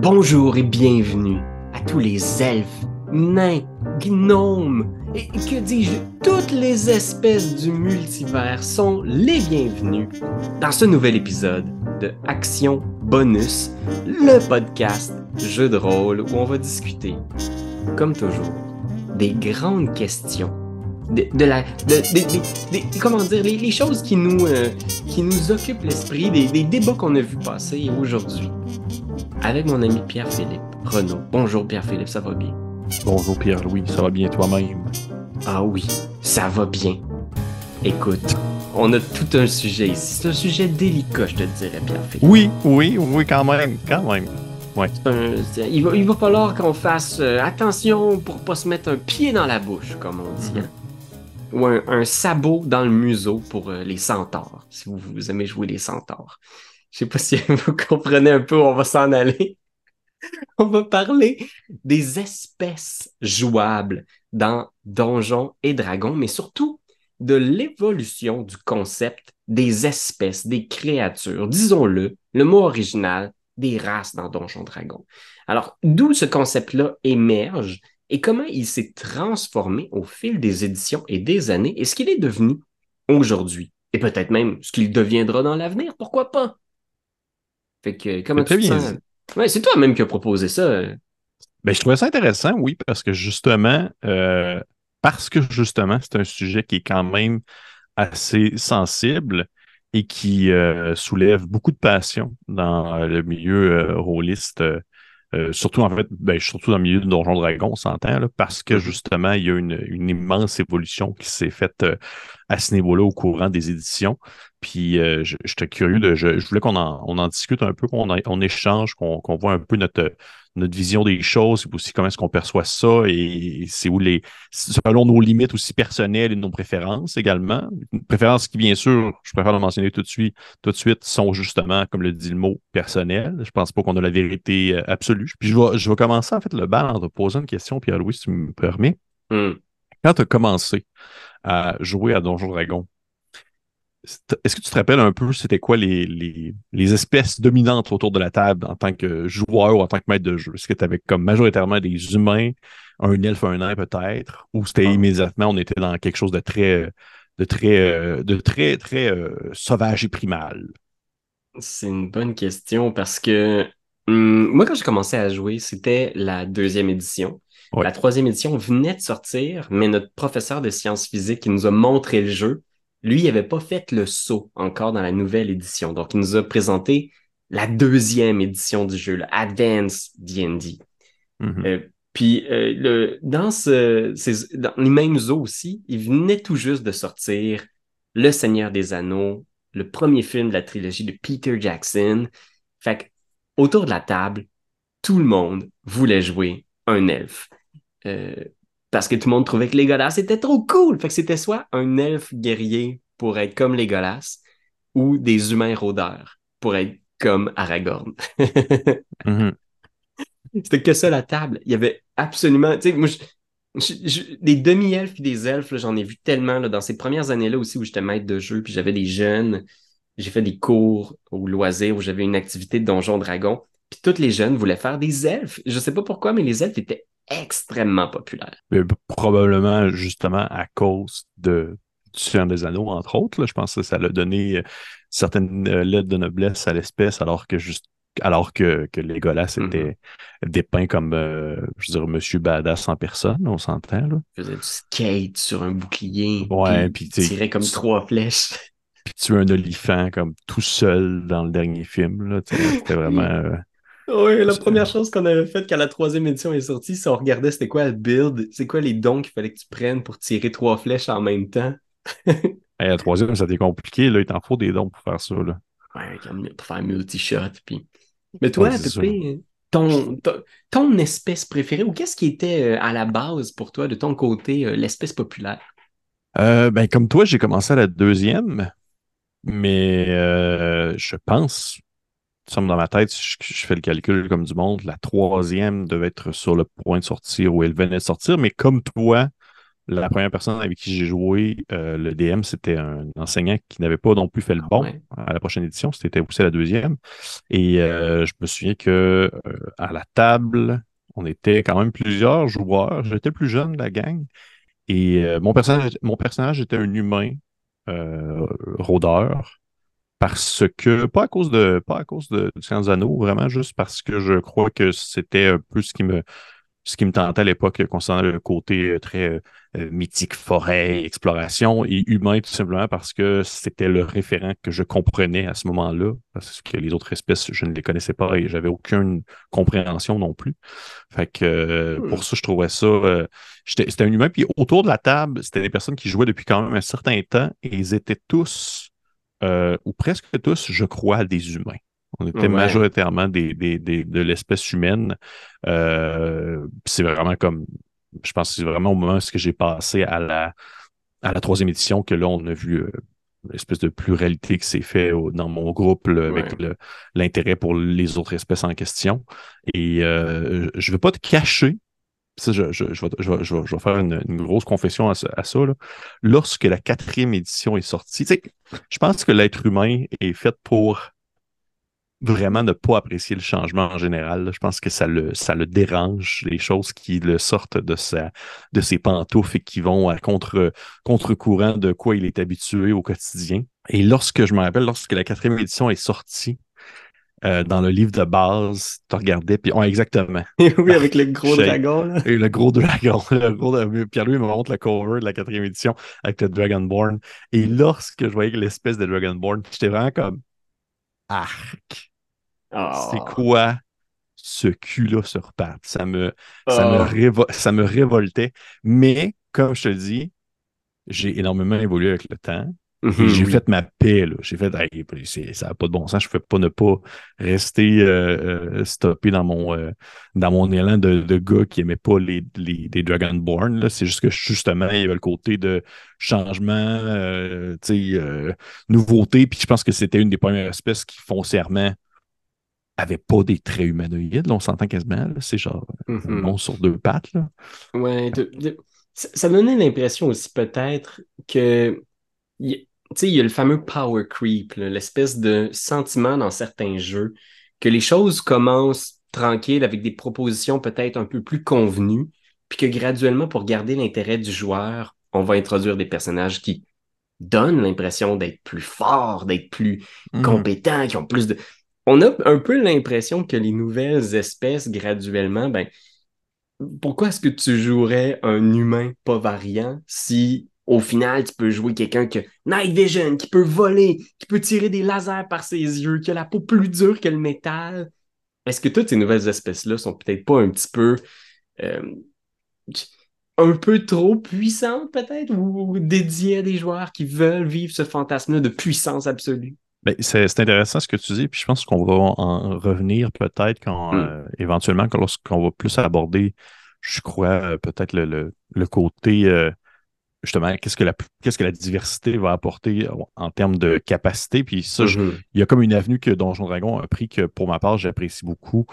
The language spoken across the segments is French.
Bonjour et bienvenue à tous les elfes, nains, gnomes et que dis-je, toutes les espèces du multivers sont les bienvenus dans ce nouvel épisode de Action Bonus, le podcast jeu de rôle où on va discuter, comme toujours, des grandes questions de, la choses qui nous qui nous occupent l'esprit des, des débats qu'on a vu passer aujourd'hui avec mon ami Pierre-Philippe Renaud. Bonjour Pierre-Philippe, ça va bien? Bonjour Pierre-Louis, ça va bien toi-même? Ah oui, ça va bien. Écoute, on a tout un sujet ici. C'est un sujet délicat, je te dirais, Pierre-Philippe. Oui, oui, oui, quand même, quand même. Ouais. il, va, il, va, falloir qu'on fasse euh, attention pour pas se mettre un pied dans la bouche, comme on dit. Mm-hmm. Hein. Ou un, sabot dans le museau pour euh, les centaures, si vous, vous aimez jouer les centaures. Je sais pas si vous comprenez un peu on va s'en aller. on va parler des espèces jouables dans Donjons et Dragons, mais surtout de l'évolution du concept des espèces, des créatures, disons-le, le mot original, des races dans Donjons Dragons. Alors, d'où ce concept-là émerge et comment il s'est transformé au fil des éditions et des années et ce qu'il est devenu aujourd'hui. Et peut-être même ce qu'il deviendra dans l'avenir, pourquoi pas? Fait que, comment tu sens? Ouais, c'est toi-même qui as proposé ça. Ben, je trouvais ça intéressant, oui, parce que justement, euh, parce que justement, c'est un sujet qui est quand même assez sensible et qui euh, soulève beaucoup de passion dans le milieu euh, rôliste euh, surtout, en fait, ben, surtout dans le milieu de Donjon Dragon, on s'entend, parce que mm-hmm. justement, il y a une, une immense évolution qui s'est faite euh, à ce niveau-là au courant des éditions. Puis euh, j'étais curieux de. Je, voulais qu'on en, on en discute un peu, qu'on on échange, qu'on voit un peu notre, notre vision des choses, aussi comment est-ce qu'on perçoit ça et c'est où les. selon nos limites aussi personnelles et nos préférences également. préférences qui, bien sûr, je préfère le mentionner tout de suite, tout de suite, sont justement, comme le dit le mot, personnel. Je pense pas qu'on a la vérité euh, absolue. Puis je vais, je vais commencer en fait le bal en te posant une question, Pierre-Louis, si tu me permets. Hmm. Quand tu as commencé à jouer à Donjon Dragon, est-ce que tu te rappelles un peu c'était quoi les, les, espèces dominantes autour de la table en tant que joueur ou en tant que maître de jeu? Est-ce que tu avais comme majoritairement des humains, un elfe, un nain peut-être, ou c'était ah. immédiatement on était dans quelque chose de très de très euh, de très très euh, sauvage et primal? C'est une bonne question parce que hum, moi quand j'ai commencé à jouer, c'était la deuxième édition. La troisième édition venait de sortir, mais notre professeur de sciences physiques qui nous a montré le jeu, lui, il n'avait pas fait le saut encore dans la nouvelle édition. Donc, il nous a présenté la deuxième édition du jeu, le Advance D&D. Mm-hmm. Euh, puis, euh, le, dans, ce, dans les mêmes eaux aussi, il venait tout juste de sortir Le Seigneur des Anneaux, le premier film de la trilogie de Peter Jackson. Fait que, autour de la table, tout le monde voulait jouer un elfe. Euh, parce que tout le monde trouvait que Legolas était trop cool. Fait que c'était soit un elfe guerrier pour être comme Legolas ou des humains rôdeurs pour être comme Aragorn. Mm-hmm. C'était que ça la table. Il y avait absolument. Tu sais, moi, des demi-elfes et des elfes, j'en ai vu tellement dans ces premières années-là aussi où j'étais maître de jeu, puis j'avais des jeunes. J'ai fait des cours au loisir où j'avais une activité de donjon dragon. Puis tous les jeunes voulaient faire des elfes. Je sais pas pourquoi, mais les elfes étaient extrêmement populaire. probablement justement à cause de du Seigneur des Anneaux, entre autres. je pense que ça a donné euh, certaines euh, lettres de noblesse à l'espèce, alors que juste alors que, que Legolas mm-hmm. était dépeint comme, euh, je veux dire, Monsieur Badass en personne, on s'entend. Là. Il faisait du skate sur un bouclier. Ouais, puis tirait comme trois flèches. Puis tu un olifant comme tout seul dans le dernier film. C'était vraiment. Oui, la première chose qu'on avait faite quand la troisième édition est sortie, c'est on regardait c'était quoi le build, c'est quoi les dons qu'il fallait que tu prennes pour tirer trois flèches en même temps? la troisième, ça a été compliqué, là, il t'en faut des dons pour faire ça. Là. Ouais, pour faire multi-shot. Puis... Mais toi, ton, ton, espèce préférée, ou qu'est-ce qui était euh, à la base pour toi, de ton côté, euh, l'espèce populaire? Euh, ben, comme toi, j'ai commencé à la deuxième, mais je pense dans ma tête, je, je, fais le calcul comme du monde, la troisième devait être sur le point de sortir ou elle venait de sortir, mais comme toi, la première personne avec qui j'ai joué, euh, le DM, c'était un enseignant qui n'avait pas non plus fait le bon à la prochaine édition. C'était aussi la deuxième. Et euh, je me souviens que euh, à la table, on était quand même plusieurs joueurs. J'étais le plus jeune de la gang. Et mon, personnage, mon personnage était un humain rôdeur. Parce que, pas à cause de, pas à cause de, vraiment juste parce que je crois que c'était un peu ce qui me, ce qui me tentait à l'époque concernant le côté euh, très euh, mythique, forêt, exploration, et humain tout simplement parce que c'était le référent que je comprenais à ce moment-là, parce que les autres espèces, je ne les connaissais pas et j'avais aucune compréhension non plus. Fait que euh, pour hmm. ça, je trouvais ça. c'était un humain. Puis autour de la table, c'était des personnes qui jouaient depuis quand même un certain temps et ils étaient tous, ou presque tous, je crois, des humains. On était majoritairement des, de l'espèce humaine. Euh, c'est vraiment comme, je pense que c'est vraiment au moment où j'ai passé à la, à la troisième édition que là, on a vu euh, l'espèce de pluralité qui s'est fait dans mon groupe avec l'intérêt pour les autres espèces en question. Et euh, je ne veux pas te cacher, je, vais, faire une, grosse confession à, ça. Lorsque la quatrième édition est sortie, je pense que l'être humain est fait pour vraiment ne pas apprécier le changement en général. Je pense que ça le, dérange, les choses qui le sortent de ses pantoufles et qui vont à contre, contre-courant de quoi il est habitué au quotidien. Et lorsque, je me rappelle, lorsque la quatrième édition est sortie, euh, dans le livre de base, tu regardais, puis exactement. oui, avec le gros dragon. Là. Et le gros dragon. Le gros Pierre-Louis me montre le cover de la quatrième édition avec le Dragonborn. Et lorsque je voyais l'espèce de Dragonborn, j'étais vraiment comme arc. C'est ah. quoi ce cul-là sur pattes? Ça me, ça, me ah. ça me révoltait. Mais, comme je te dis, j'ai énormément évolué avec le temps. Mhm, j'ai fait ma paix. J'ai fait, ça n'a pas de bon sens. Je ne fais pas ne pas rester euh, euh, stoppé dans mon, euh, dans mon élan de, de, gars qui n'aimait pas les, les, Dragonborn. C'est juste que justement, il y avait le côté de changement, nouveauté. Puis je pense que c'était une des premières espèces qui foncièrement avait pas des traits humanoïdes. on s'entend quasiment. C'est genre un mm-hmm. monstre sur deux pattes. Là. Ouais, ça donnait l'impression aussi peut-être que il y a le fameux power creep, l'espèce de sentiment dans certains jeux que les choses commencent tranquilles avec des propositions peut-être un peu plus convenues, puis que graduellement, pour garder l'intérêt du joueur, on va introduire des personnages qui donnent l'impression d'être plus forts, d'être plus mm-hmm. compétents, qui ont plus de on a un peu l'impression que les nouvelles espèces, graduellement, ben, pourquoi est-ce que tu jouerais un humain pas variant si au final tu peux jouer quelqu'un qui a Night Vision, qui peut voler, qui peut tirer des lasers par ses yeux, qui a la peau plus dure que le métal? Est-ce que toutes ces nouvelles espèces-là sont peut-être pas un petit peu euh, un peu trop puissantes, peut-être, ou dédiées à des joueurs qui veulent vivre ce fantasme-là de puissance absolue? Ben, c'est intéressant ce que tu dis, puis je pense qu'on va en revenir peut-être quand euh, éventuellement lorsqu'on va plus aborder, je crois, euh, peut-être le, côté euh, justement, qu'est-ce que la qu'est-ce que la diversité va apporter en termes de capacité? Puis ça, mm-hmm. il y a comme une avenue que Donjon Dragon a pris que pour ma part, j'apprécie beaucoup,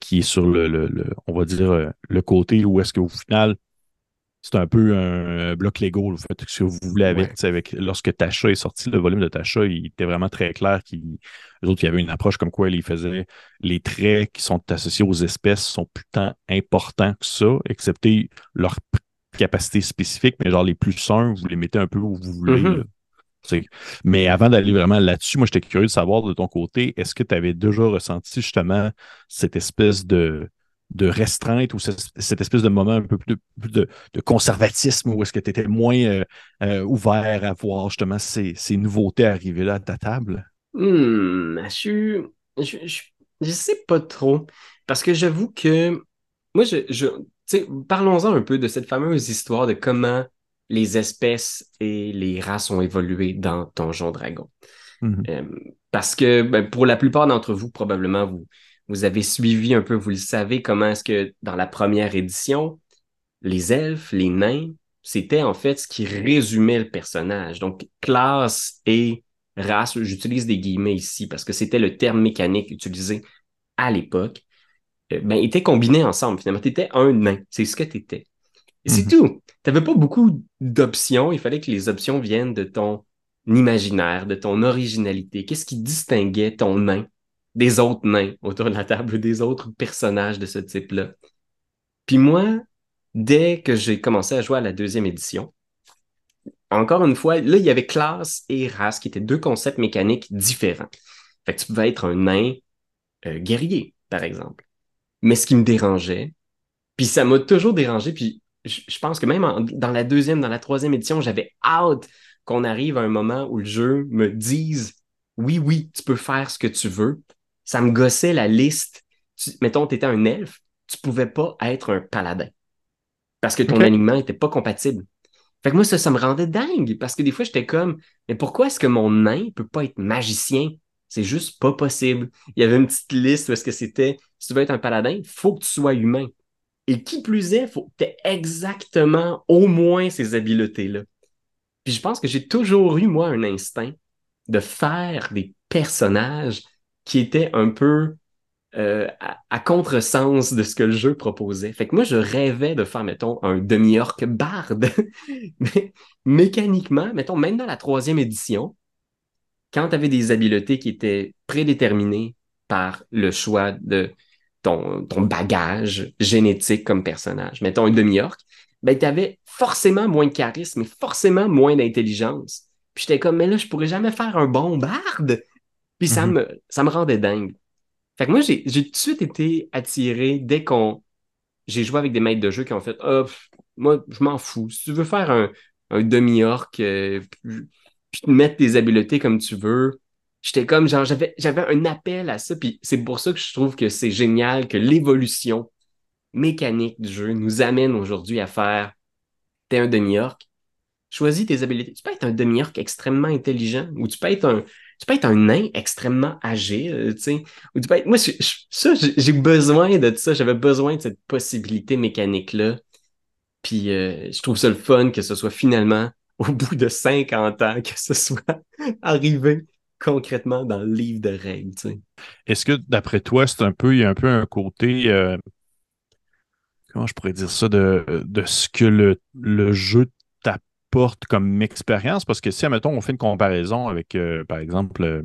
qui est sur le, le, on va dire, le côté où est-ce qu'au final, c'est un peu un bloc Lego. Vous faites ce que vous voulez avec. avec lorsque Tasha est sorti, le volume de Tasha, il était vraiment très clair. Qu'il, les autres, il y avait une approche comme quoi il faisait les traits qui sont associés aux espèces sont plus tant importants que ça, excepté leur capacité spécifique, mais genre les plus simples, vous les mettez un peu où vous voulez. Mm-hmm. Mais avant d'aller vraiment là-dessus, moi, j'étais curieux de savoir de ton côté, est-ce que tu avais déjà ressenti justement cette espèce de de restreinte ou cette, espèce de moment un peu plus de, conservatisme où est-ce que tu étais moins euh, euh, ouvert à voir justement ces, nouveautés arriver là à ta table? Hmm, je, je, sais pas trop. Parce que j'avoue que moi, je, je parlons-en un peu de cette fameuse histoire de comment les espèces et les races ont évolué dans Donjon Dragon. Mm-hmm. Euh, parce que ben, pour la plupart d'entre vous, probablement, vous, vous avez suivi un peu, vous le savez, comment est-ce que dans la première édition, les elfes, les nains, c'était en fait ce qui résumait le personnage. Donc, classe et race, j'utilise des guillemets ici parce que c'était le terme mécanique utilisé à l'époque, ben, étaient combinés ensemble. Finalement, tu étais un nain. C'est ce que tu étais. Et c'est mhm. tout. Tu n'avais pas beaucoup d'options. Il fallait que les options viennent de ton imaginaire, de ton originalité. Qu'est-ce qui distinguait ton nain des autres nains autour de la table, des autres personnages de ce type-là? Puis moi, dès que j'ai commencé à jouer à la deuxième édition, encore une fois, là, il y avait classe et race qui étaient deux concepts mécaniques différents. Fait que tu pouvais être un nain euh, guerrier, par exemple. Mais ce qui me dérangeait, puis ça m'a toujours dérangé, puis je, pense que même dans la deuxième, dans la troisième édition, j'avais hâte qu'on arrive à un moment où le jeu me dise oui, oui, tu peux faire ce que tu veux. Ça me gossait la liste. mettons, tu étais un elfe, tu pouvais pas être un paladin parce que ton alignement n'était pas compatible. Fait que moi, ça, ça me rendait dingue parce que des fois, j'étais comme, mais pourquoi est-ce que mon nain peut pas être magicien? C'est juste pas possible. Il y avait une petite liste où est-ce que c'était, si tu veux être un paladin, il faut que tu sois humain. Et qui plus est, faut que tu aies exactement au moins ces habiletés-là. Puis je pense que j'ai toujours eu, moi, un instinct de faire des personnages qui étaient un peu euh, à, contresens de ce que le jeu proposait. Fait que moi, je rêvais de faire, mettons, un demi-orc barde. Mais mécaniquement, mettons, même dans la troisième édition, quand tu avais des habiletés qui étaient prédéterminées par le choix de ton, ton bagage génétique comme personnage, mettons un demi-orc, ben, tu avais forcément moins de charisme et forcément moins d'intelligence. Puis j'étais comme, mais là, je pourrais jamais faire un bon barde. Puis ça, mm-hmm. me, ça me rendait dingue. Fait que moi, j'ai tout de suite été attiré dès qu'on. J'ai joué avec des maîtres de jeu qui ont fait oh, moi, je m'en fous. Si tu veux faire un, demi-orc, euh, puis te mettre tes habiletés comme tu veux, j'étais comme genre, j'avais un appel à ça. Puis c'est pour ça que je trouve que c'est génial que l'évolution mécanique du jeu nous amène aujourd'hui à faire t'es un demi-orc, choisis tes habiletés. Tu peux être un demi-orc extrêmement intelligent ou tu peux être un, tu peux être un nain extrêmement âgé, tu sais. Ou tu peux être... Moi, ça, j'ai besoin de ça. J'avais besoin de cette possibilité mécanique-là. Puis euh, je trouve ça le fun que ce soit finalement, au bout de 50 ans, que ce soit arrivé concrètement dans le livre de règles. Est-ce que, d'après toi, c'est un peu, il y a un peu un côté... Euh, comment je pourrais dire ça, de, ce que le, jeu porte comme expérience? Parce que si, admettons, on fait une comparaison avec, euh, par exemple, euh,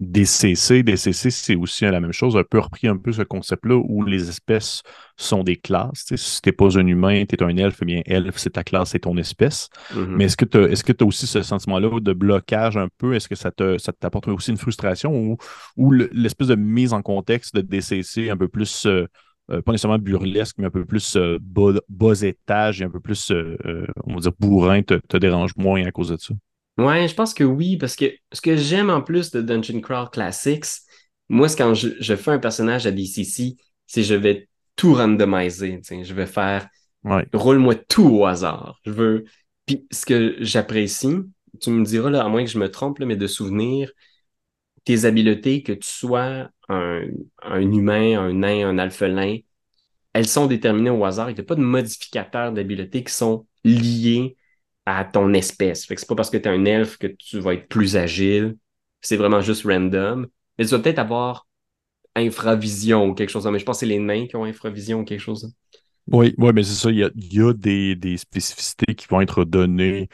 DCC, DCC, c'est aussi la même chose, un peu repris un peu ce concept-là où les espèces sont des classes. si tu n'es pas un humain, tu es un elfe, eh bien elfe, c'est ta classe, c'est ton espèce. Mm-hmm. Mais est-ce que tu est as aussi ce sentiment-là de blocage un peu? Est-ce que ça t'apporte aussi une frustration ou, ou l'espèce de mise en contexte de DCC un peu plus euh, euh, pas nécessairement burlesque, mais un peu plus euh, bas, étage et un peu plus, euh, on va dire, bourrin, te, te, dérange moins à cause de ça? Ouais, je pense que oui, parce que ce que j'aime en plus de Dungeon Crawl Classics, moi, c'est quand je, fais un personnage à DCC, c'est je vais tout randomiser. Je vais faire roule-moi tout au hasard. Je veux. Puis ce que j'apprécie, tu me diras, là, à moins que je me trompe, mais de souvenir, tes habiletés, que tu sois un, humain, un nain, un alphelin, elles sont déterminées au hasard. Il n'y a pas de modificateurs d'habiletés qui sont liés à ton espèce. C'est pas parce que tu es un elfe que tu vas être plus agile. C'est vraiment juste random. Mais tu vas peut-être avoir infravision ou quelque chose. Mais je pense que c'est les nains qui ont infravision ou quelque chose. Oui, oui, mais c'est ça. Il y a, des, des, spécificités qui vont être données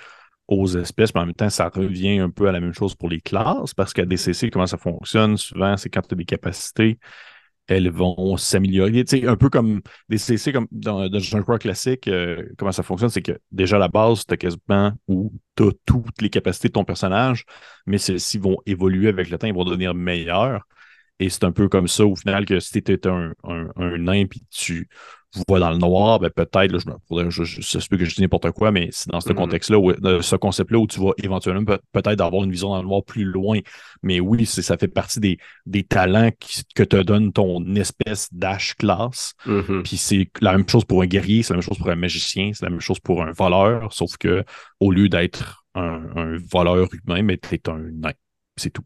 aux espèces, mais en même temps, ça revient un peu à la même chose pour les classes, parce qu'à DCC, comment ça fonctionne, souvent, c'est quand tu as des capacités, elles vont s'améliorer. Tu sais, un peu comme DCC, comme dans, dans classique, euh, comment ça fonctionne, c'est que déjà à la base, tu as quasiment ou tu as toutes les capacités de ton personnage, mais celles-ci vont évoluer avec le temps, ils vont devenir meilleurs. Et c'est un peu comme ça, au final, que si tu étais un, un, un nain, puis tu vois dans le noir, ben peut-être, je, je, je, que je dis n'importe quoi, mais c'est dans ce mm-hmm. contexte-là, ce concept-là, où tu vas éventuellement peut-être avoir une vision dans le noir plus loin. Mais oui, ça fait partie des, des talents que te donne ton espèce d'âge classe. Mm-hmm. Puis c'est la même chose pour un guerrier, c'est la même chose pour un magicien, c'est la même chose pour un voleur, sauf que au lieu d'être un, un voleur humain, mais tu es un nain. C'est tout.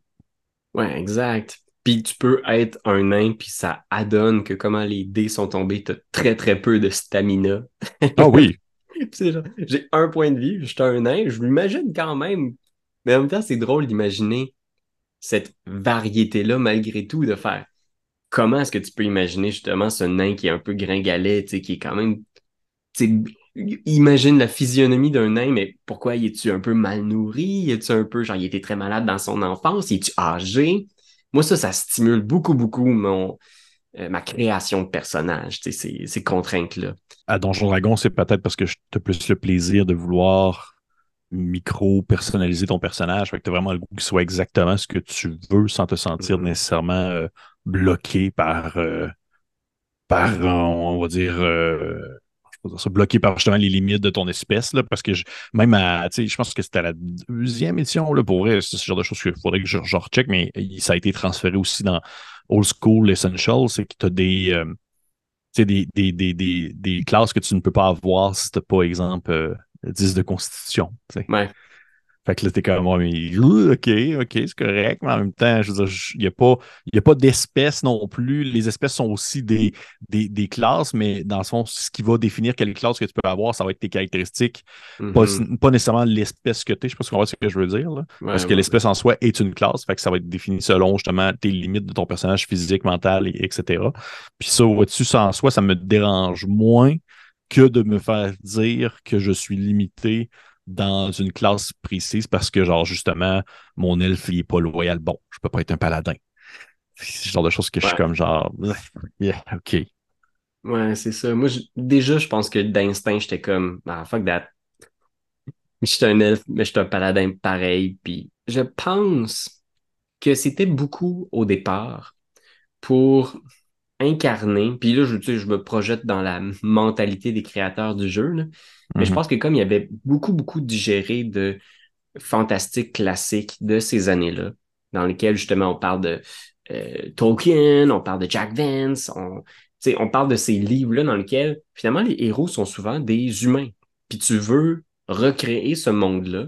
Ouais, exact. Puis tu peux être un nain, puis ça adonne que comment les dés sont tombés, t'as très très peu de stamina. Ah oui! j'ai un point de vie, je suis un nain, je m'imagine quand même. Mais en même temps, c'est drôle d'imaginer cette variété-là malgré tout, de faire comment est-ce que tu peux imaginer justement ce nain qui est un peu gringalet, qui est quand même imagine la physionomie d'un nain, mais pourquoi il est-tu un peu mal nourri? Est-tu un peu, genre, il était très malade dans son enfance? Il est-tu âgé? Moi, ça, ça stimule beaucoup, beaucoup mon, euh, ma création de personnage, ces, ces contraintes-là. À Donjon Dragon, c'est peut-être parce que tu as plus le plaisir de vouloir micro-personnaliser ton personnage. Fait que tu as vraiment le goût qu'il soit exactement ce que tu veux sans te sentir mm-hmm. nécessairement euh, bloqué par, euh, par on va dire, ça, bloqué par justement les limites de ton espèce, là, parce que je, même à, je pense que c'était la deuxième édition, là, pour vrai, c'est ce genre de choses qu'il faudrait que je, je recheck, mais ça a été transféré aussi dans Old School Essential, c'est que tu as des, euh, des, des, des, des, classes que tu ne peux pas avoir si tu n'as pas, exemple, 10 euh, de constitution. Ouais. Fait que là, t'es comme, OK, OK, c'est correct, mais en même temps, je veux dire, il n'y a pas, pas d'espèces non plus. Les espèces sont aussi des, des, classes, mais dans le fond, ce qui va définir quelle classe que tu peux avoir, ça va être tes caractéristiques, pas, mm-hmm. nécessairement l'espèce que tu es. Je sais pas si ce que je veux dire, là. parce que l'espèce en soi est une classe, fait que ça va être défini selon justement tes limites de ton personnage physique, mental, etc. Puis ça, au-dessus, ça en soi, ça me dérange moins que de me faire dire que je suis limité dans une classe précise parce que, genre, justement, mon elfe, il est pas loyal. Bon, je peux pas être un paladin. C'est ce genre de choses que je suis comme genre, yeah, OK. Ouais, c'est ça. Moi, déjà, je pense que d'instinct, j'étais comme, ah, fuck that. Je suis un elfe, mais je suis un paladin pareil. Puis je pense que c'était beaucoup au départ pour incarner. Puis là, je, je me projette dans la mentalité des créateurs du jeu. Là. Mais je mhm. pense que comme il y avait beaucoup, beaucoup digéré de fantastique classiques de ces années-là, dans lesquels justement on parle de euh, Tolkien, on parle de Jack Vance, on, on parle de ces livres-là dans lesquels finalement les héros sont souvent des humains. Puis tu veux recréer ce monde-là,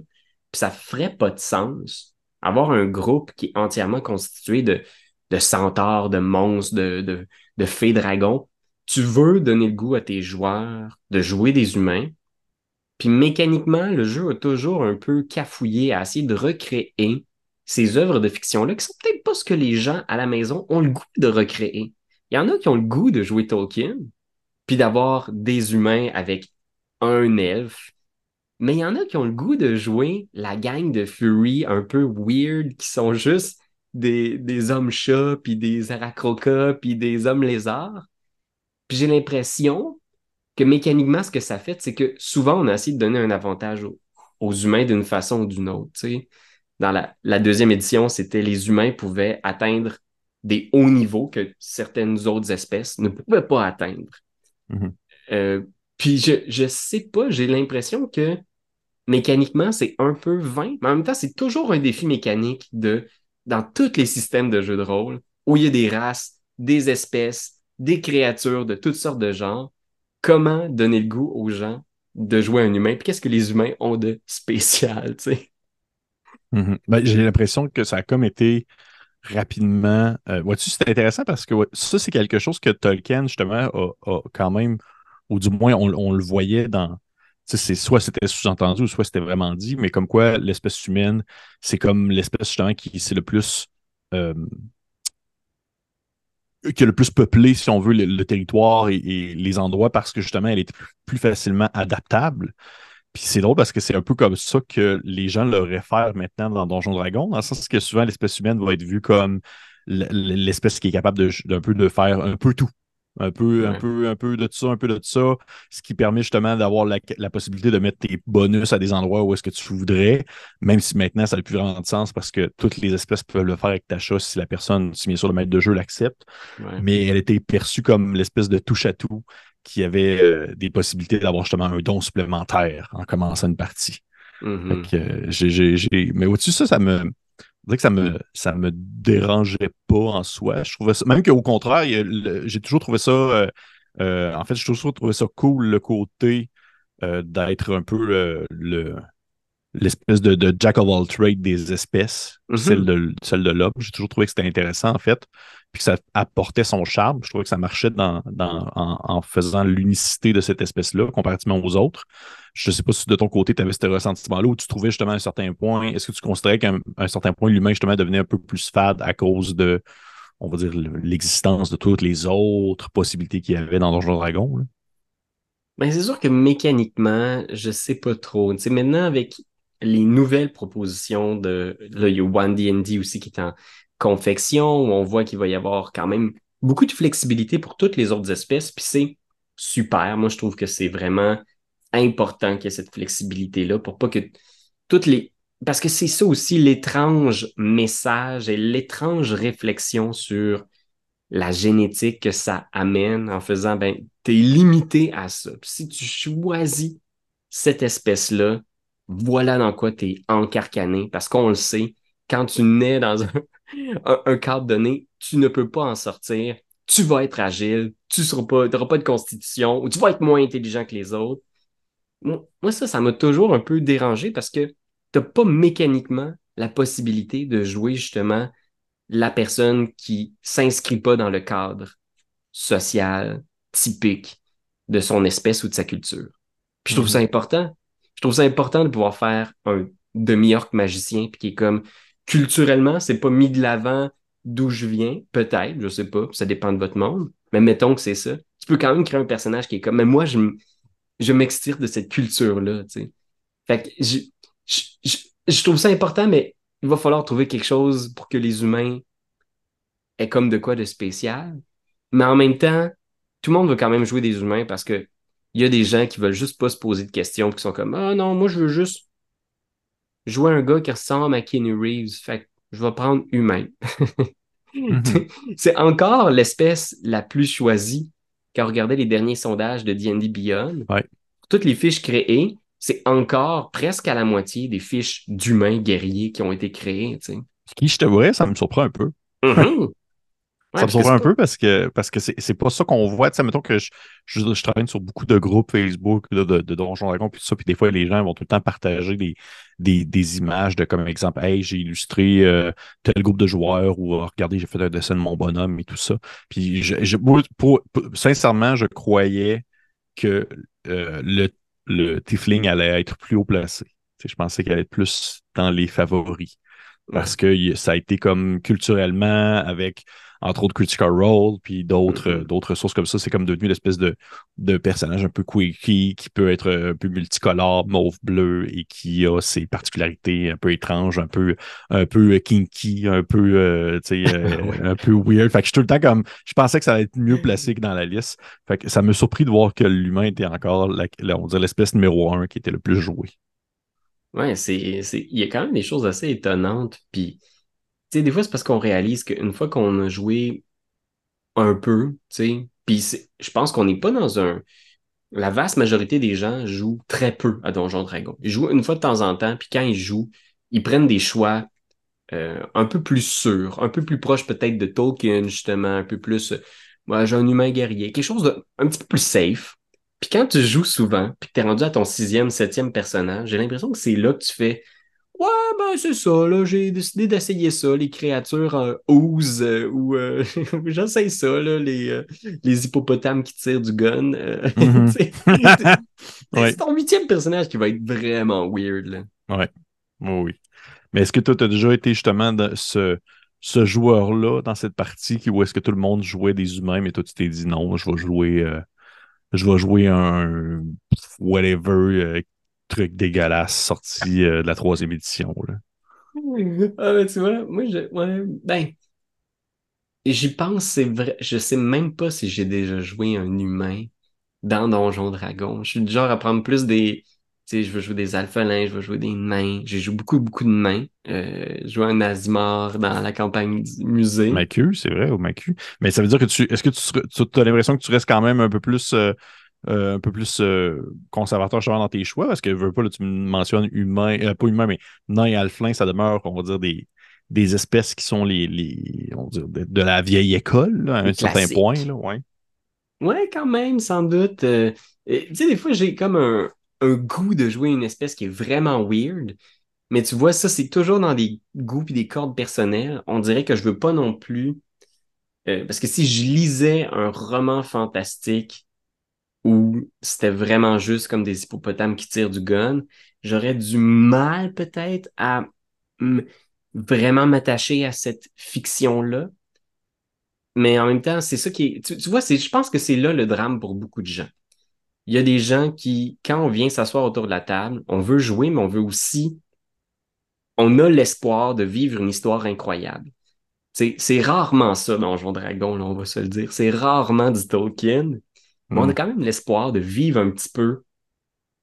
puis ça ferait pas de sens avoir un groupe qui est entièrement constitué de, de centaures, de monstres, de, de, fées dragons. Tu veux donner le goût à tes joueurs de jouer des humains, puis mécaniquement, le jeu a toujours un peu cafouillé à essayer de recréer ces œuvres de fiction-là qui sont peut-être pas ce que les gens à la maison ont le goût de recréer. Il y en a qui ont le goût de jouer Tolkien, puis d'avoir des humains avec un elfe. Mais il y en a qui ont le goût de jouer la gang de Fury un peu weird, qui sont juste des, des hommes chats, puis des aracrocas, puis des hommes lézards. Puis j'ai l'impression que mécaniquement, ce que ça fait, c'est que souvent, on a essayé de donner un avantage aux, humains d'une façon ou d'une autre. Dans la, deuxième édition, c'était les humains pouvaient atteindre des hauts niveaux que certaines autres espèces ne pouvaient pas atteindre. Mm-hmm. Euh, puis je, je sais pas, j'ai l'impression que mécaniquement, c'est un peu vain, mais en même temps, c'est toujours un défi mécanique de, dans tous les systèmes de jeux de rôle, où il y a des races, des espèces, des créatures de toutes sortes de genres, comment donner le goût aux gens de jouer un humain, puis qu'est-ce que les humains ont de spécial, tu sais? Mm-hmm. Ben, j'ai l'impression que ça a comme été rapidement. Euh, vois-tu, c'est intéressant parce que ça, c'est quelque chose que Tolkien, justement, a, quand même, ou du moins, on, le voyait dans. C'est, soit c'était sous-entendu, soit c'était vraiment dit, mais comme quoi l'espèce humaine, c'est comme l'espèce justement qui c'est le plus euh, qui a le plus peuplé, si on veut, le, territoire et, les endroits parce que justement, elle est plus, facilement adaptable. Puis c'est drôle parce que c'est un peu comme ça que les gens le réfèrent maintenant dans Donjon Dragon, dans le sens que souvent l'espèce humaine va être vue comme l'espèce qui est capable peu de faire un peu tout. Un peu, un peu, un peu de ça, un peu de ça, ce qui permet justement d'avoir la, possibilité de mettre tes bonus à des endroits où est-ce que tu voudrais, même si maintenant ça n'a plus vraiment de sens parce que toutes les espèces peuvent le faire avec ta chasse si la personne, si bien sûr le maître de jeu l'accepte. Mais elle était perçue comme l'espèce de touche à tout qui avait euh, des possibilités d'avoir justement un don supplémentaire en commençant une partie. Mm-hmm. Mais au-dessus de ça, ça me que ça me, ça me dérangeait pas en soi. Je trouvais ça, même qu'au contraire, j'ai toujours trouvé ça. Euh, euh, en fait, j'ai toujours trouvé ça cool le côté euh, d'être un peu le, l'espèce de, de, jack of all trades des espèces, mm-hmm. celle de, celle de l'homme. J'ai toujours trouvé que c'était intéressant, en fait, puis que ça apportait son charme. Je trouvais que ça marchait dans, en, faisant l'unicité de cette espèce-là, comparativement aux autres. Je ne sais pas si de ton côté, tu avais ce ressentiment-là où tu trouvais justement un certain point. Est-ce que tu considérais qu'à un, certain point, l'humain, justement, devenait un peu plus fade à cause de, on va dire, l'existence de toutes les autres possibilités qu'il y avait dans Donjon Dragon? Ben, c'est sûr que mécaniquement, je sais pas trop. Maintenant, avec les nouvelles propositions de, là, il y a One D&D aussi qui est en confection, où on voit qu'il va y avoir quand même beaucoup de flexibilité pour toutes les autres espèces, puis c'est super. Moi, je trouve que c'est vraiment important qu'il y ait cette flexibilité-là pour pas que toutes les... Parce que c'est ça aussi l'étrange message et l'étrange réflexion sur la génétique que ça amène en faisant, ben, tu es limité à ça. si tu choisis cette espèce-là, voilà dans quoi tu es encarcané, parce qu'on le sait, quand tu nais dans un, cadre donné, tu ne peux pas en sortir, tu vas être agile, tu n'auras pas de constitution, ou tu vas être moins intelligent que les autres. Moi, ça, ça m'a toujours un peu dérangé parce que tu n'as pas mécaniquement la possibilité de jouer justement la personne qui s'inscrit pas dans le cadre social typique de son espèce ou de sa culture. Puis je trouve ça mhm. important. Je trouve ça important de pouvoir faire un demi-orc magicien, puis qui est comme culturellement, c'est pas mis de l'avant d'où je viens, peut-être, je sais pas, ça dépend de votre monde, mais mettons que c'est ça. Tu peux quand même créer un personnage qui est comme, mais moi, je, je m'extire de cette culture-là, tu sais. Fait que je, je, trouve ça important, mais il va falloir trouver quelque chose pour que les humains aient comme de quoi de spécial. Mais en même temps, tout le monde veut quand même jouer des humains parce que il y a des gens qui veulent juste pas se poser de questions, qui sont comme Ah non, moi je veux juste jouer un gars qui ressemble à Kenny Reeves. Fait que je vais prendre humain. Mm-hmm. C'est encore l'espèce la plus choisie quand on regardait les derniers sondages de D&D Beyond. Toutes les fiches créées, c'est encore presque à la moitié des fiches d'humains guerriers qui ont été créées. Ce Qui, je t'avouerais, ça me surprend un peu. Ça me surprend un peu parce que parce que c'est pas ça qu'on voit. Tu sais, mettons que je, je, travaille sur beaucoup de groupes Facebook de, de, de Donjons Dragons puis tout ça, puis des fois les gens vont tout le temps partager des, des, des images de comme exemple, hey, j'ai illustré euh, tel groupe de joueurs ou regardez, j'ai fait un dessin de mon bonhomme et tout ça. Puis je, pour, sincèrement, je croyais que euh, le le Tifling allait être plus haut placé. je pensais qu'elle allait être plus dans les favoris. Parce que ça a été comme culturellement, avec entre autres Critical Role, puis d'autres mm-hmm. d'autres sources comme ça, c'est comme devenu l'espèce de, de personnage un peu quirky, qui peut être un peu multicolore, mauve-bleu, et qui a ses particularités un peu étranges, un peu, un peu kinky, un peu, euh, euh, un peu weird. Fait que je suis tout le temps comme, je pensais que ça allait être mieux placé que dans la liste. Fait que ça me surpris de voir que l'humain était encore, on dirait l'espèce numéro un qui était le plus joué. Ouais, c'est, il y a quand même des choses assez étonnantes, puis tu sais, des fois, c'est parce qu'on réalise qu'une fois qu'on a joué un peu, tu sais, puis je pense qu'on n'est pas dans un. La vaste majorité des gens jouent très peu à Donjon Dragon. Ils jouent une fois de temps en temps, puis quand ils jouent, ils prennent des choix euh, un peu plus sûrs, un peu plus proches peut-être de Tolkien, justement, un peu plus. moi, j'ai un humain guerrier, quelque chose de un petit peu plus safe. Puis quand tu joues souvent, puis que tu es rendu à ton sixième, septième personnage, j'ai l'impression que c'est là que tu fais Ouais, ben c'est ça, là, j'ai décidé d'essayer ça, les créatures euh, ousent, euh, ou euh, j'essaye ça, là, les, les hippopotames qui tirent du gun. Mhm. c'est ton huitième personnage qui va être vraiment weird, là. Ouais, oui. Mais est-ce que toi, tu as déjà été justement dans ce, ce joueur-là dans cette partie où est-ce que tout le monde jouait des humains, mais toi, tu t'es dit non, je vais jouer, je vais jouer un whatever truc dégueulasse sorti euh, de la troisième édition. Là. Ah, ben, tu vois, moi, je, ben, j'y pense, c'est vrai. Je sais même pas si j'ai déjà joué un humain dans Donjon Dragon. Je suis du genre à prendre plus des. Sais, je veux jouer des alphelins, je veux jouer des nains. J'ai joué beaucoup, beaucoup de nains. Euh, je joué un Azimar dans la campagne du musée. Macu, c'est vrai, au Macu. Mais ça veut dire que tu. Est-ce que tu, tu as l'impression que tu restes quand même un peu plus. Euh, euh, un peu plus euh, conservateur dans tes choix, parce que veux pas, là, tu mentionnes humain, pas humain, mais nain et alflin, ça demeure, on va dire, des, des espèces qui sont les, les on va dire, de, la vieille école, à un certain point. Là, ouais. ouais, quand même, sans doute. tu sais, des fois, j'ai comme un, un, goût de jouer une espèce qui est vraiment weird. Mais tu vois, ça, c'est toujours dans des goûts et des cordes personnelles. On dirait que je veux pas non plus. parce que si je lisais un roman fantastique où c'était vraiment juste comme des hippopotames qui tirent du gun, j'aurais du mal peut-être à vraiment m'attacher à cette fiction-là. Mais en même temps, c'est ça qui est. Tu, vois, je pense que c'est là le drame pour beaucoup de gens. Il y a des gens qui, quand on vient s'asseoir autour de la table, on veut jouer, mais on veut aussi, on a l'espoir de vivre une histoire incroyable. C'est rarement ça dans Donjon Dragon, là, on va se le dire. C'est rarement du Tolkien, mais on a hmm. quand même l'espoir de vivre un petit peu,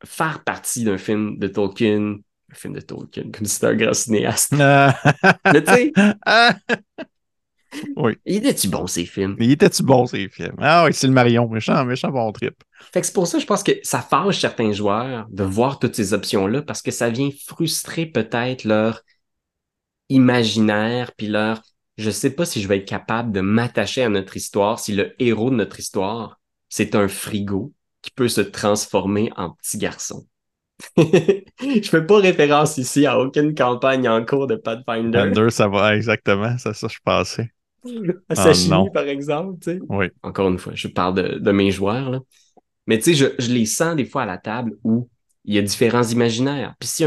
faire partie d'un film de Tolkien, un film de Tolkien, comme si c'était un grand cinéaste. mais tu sais, oui. Il était-tu bon, ces films? Il était-tu bon, ces films? Ah oui, c'est le Marion, méchant, méchant bon trip. Fait que c'est pour ça, je pense que ça fâche certains joueurs de voir toutes ces options-là parce que ça vient frustrer peut-être leur imaginaire puis leur je sais pas si je vais être capable de m'attacher à notre histoire si le héros de notre histoire, c'est un frigo qui peut se transformer en petit garçon. je fais pas référence ici à aucune campagne en cours de Pathfinder. ça va exactement, c'est ça je pensais. Sashimi, par exemple, tu sais. Oui. Encore une fois, je parle de, mes joueurs, là. Mais tu sais, je, les sens des fois à la table où il y a différents imaginaires. Puis si,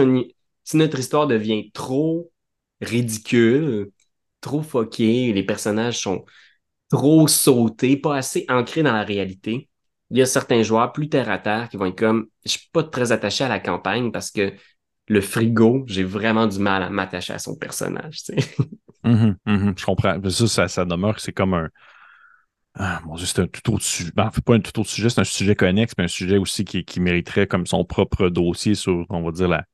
si notre histoire devient trop ridicule, trop foquée, les personnages sont trop sautés, pas assez ancrés dans la réalité, il y a certains joueurs plus terre à terre qui vont être comme, je suis pas très attaché à la campagne parce que le frigo, j'ai vraiment du mal à m'attacher à son personnage. Tu sais. Mhm, mhm, je comprends. Ça, ça, ça demeure, c'est comme un. Ah, mon Dieu, c'est un tout autre sujet. Ben, pas un tout autre sujet, c'est un sujet connexe, mais un sujet aussi qui, qui mériterait comme son propre dossier sur, on va dire, la,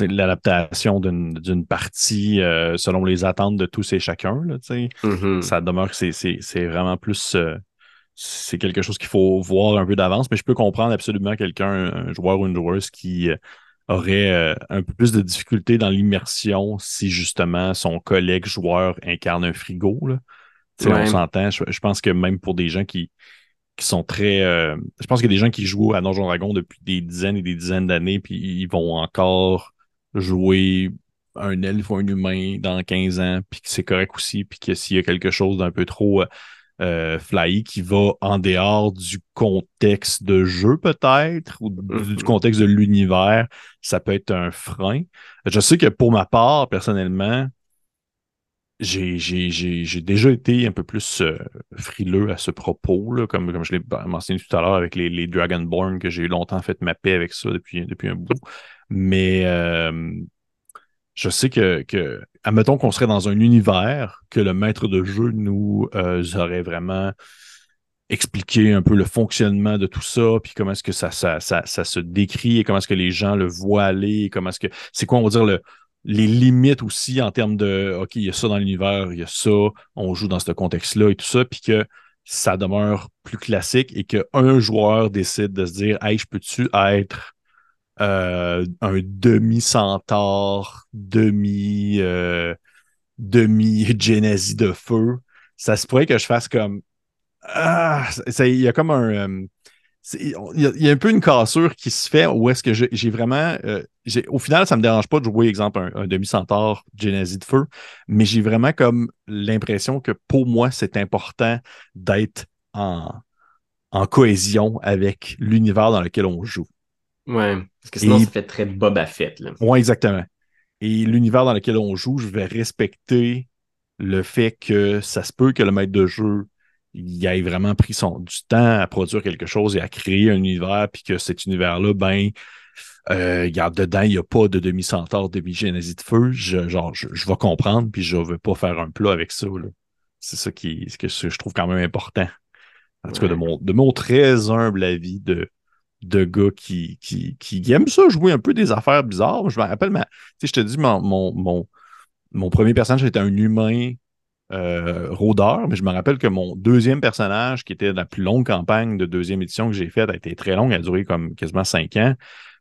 l'adaptation d'une partie euh, selon les attentes de tous et chacun. Là, mm-hmm. Ça demeure que c'est vraiment plus. Euh, c'est quelque chose qu'il faut voir un peu d'avance, mais je peux comprendre absolument quelqu'un, un, joueur ou une joueuse qui euh, aurait un peu plus de difficulté dans l'immersion si justement son collègue joueur incarne un frigo. Là. On s'entend. Je, pense que même pour des gens qui, qui sont très. Euh, je pense qu'il y a des gens qui jouent à Donjon Dragon depuis des dizaines et des dizaines d'années, puis ils vont encore jouer un elfe ou un humain dans 15 ans, puis que c'est correct aussi, puis que s'il y a quelque chose d'un peu trop euh, fly qui va en dehors du contexte de jeu peut-être, ou du mm-hmm. contexte de l'univers, ça peut être un frein. Je sais que pour ma part, personnellement, j'ai déjà été un peu plus euh, frileux à ce propos, là, comme, comme je l'ai mentionné tout à l'heure avec les, les Dragonborn, que j'ai eu longtemps fait ma paix avec ça depuis, depuis un bout. Mais euh, je sais que, que, admettons qu'on serait dans un univers que le maître de jeu nous euh, aurait vraiment expliqué un peu le fonctionnement de tout ça, puis comment est-ce que ça, se décrit et comment est-ce que les gens le voient aller, comment est-ce que c'est quoi on va dire le, les limites aussi en termes de OK, il y a ça dans l'univers, il y a ça, on joue dans ce contexte-là et tout ça, puis que ça demeure plus classique et qu'un joueur décide de se dire Hey, je peux-tu être euh, un demi-centaure, demi, euh, demi-génésie de feu? Ça se pourrait que je fasse comme Ah, il y a comme un. Euh, il y, a un peu une cassure qui se fait où est-ce que j'ai vraiment. Euh, au final, ça ne me dérange pas de jouer, exemple, un, demi-centaure Genesis de feu, mais j'ai vraiment comme l'impression que pour moi, c'est important d'être en, en cohésion avec l'univers dans lequel on joue. Ouais, parce que sinon, ça fait très Boba Fett. Oui, exactement. Et l'univers dans lequel on joue, je vais respecter le fait que ça se peut que le maître de jeu il ait vraiment pris son, du temps à produire quelque chose et à créer un univers, puis que cet univers-là, ben, euh, regarde, dedans, il n'y a pas de demi-centaure, demi-génésie de feu. Je, genre, je, vais comprendre, puis je ne veux pas faire un plat avec ça. C'est ça qui, que je trouve quand même important. En tout cas, de mon, de mon très humble avis de, de gars qui, qui, qui aiment ça, jouer un peu des affaires bizarres. Je me rappelle, ma, je te dis, mon, mon, mon, mon premier personnage était un humain euh, rôdeur, mais je me rappelle que mon deuxième personnage, qui était la plus longue campagne de deuxième édition que j'ai faite, a été très longue, elle a duré comme quasiment cinq ans.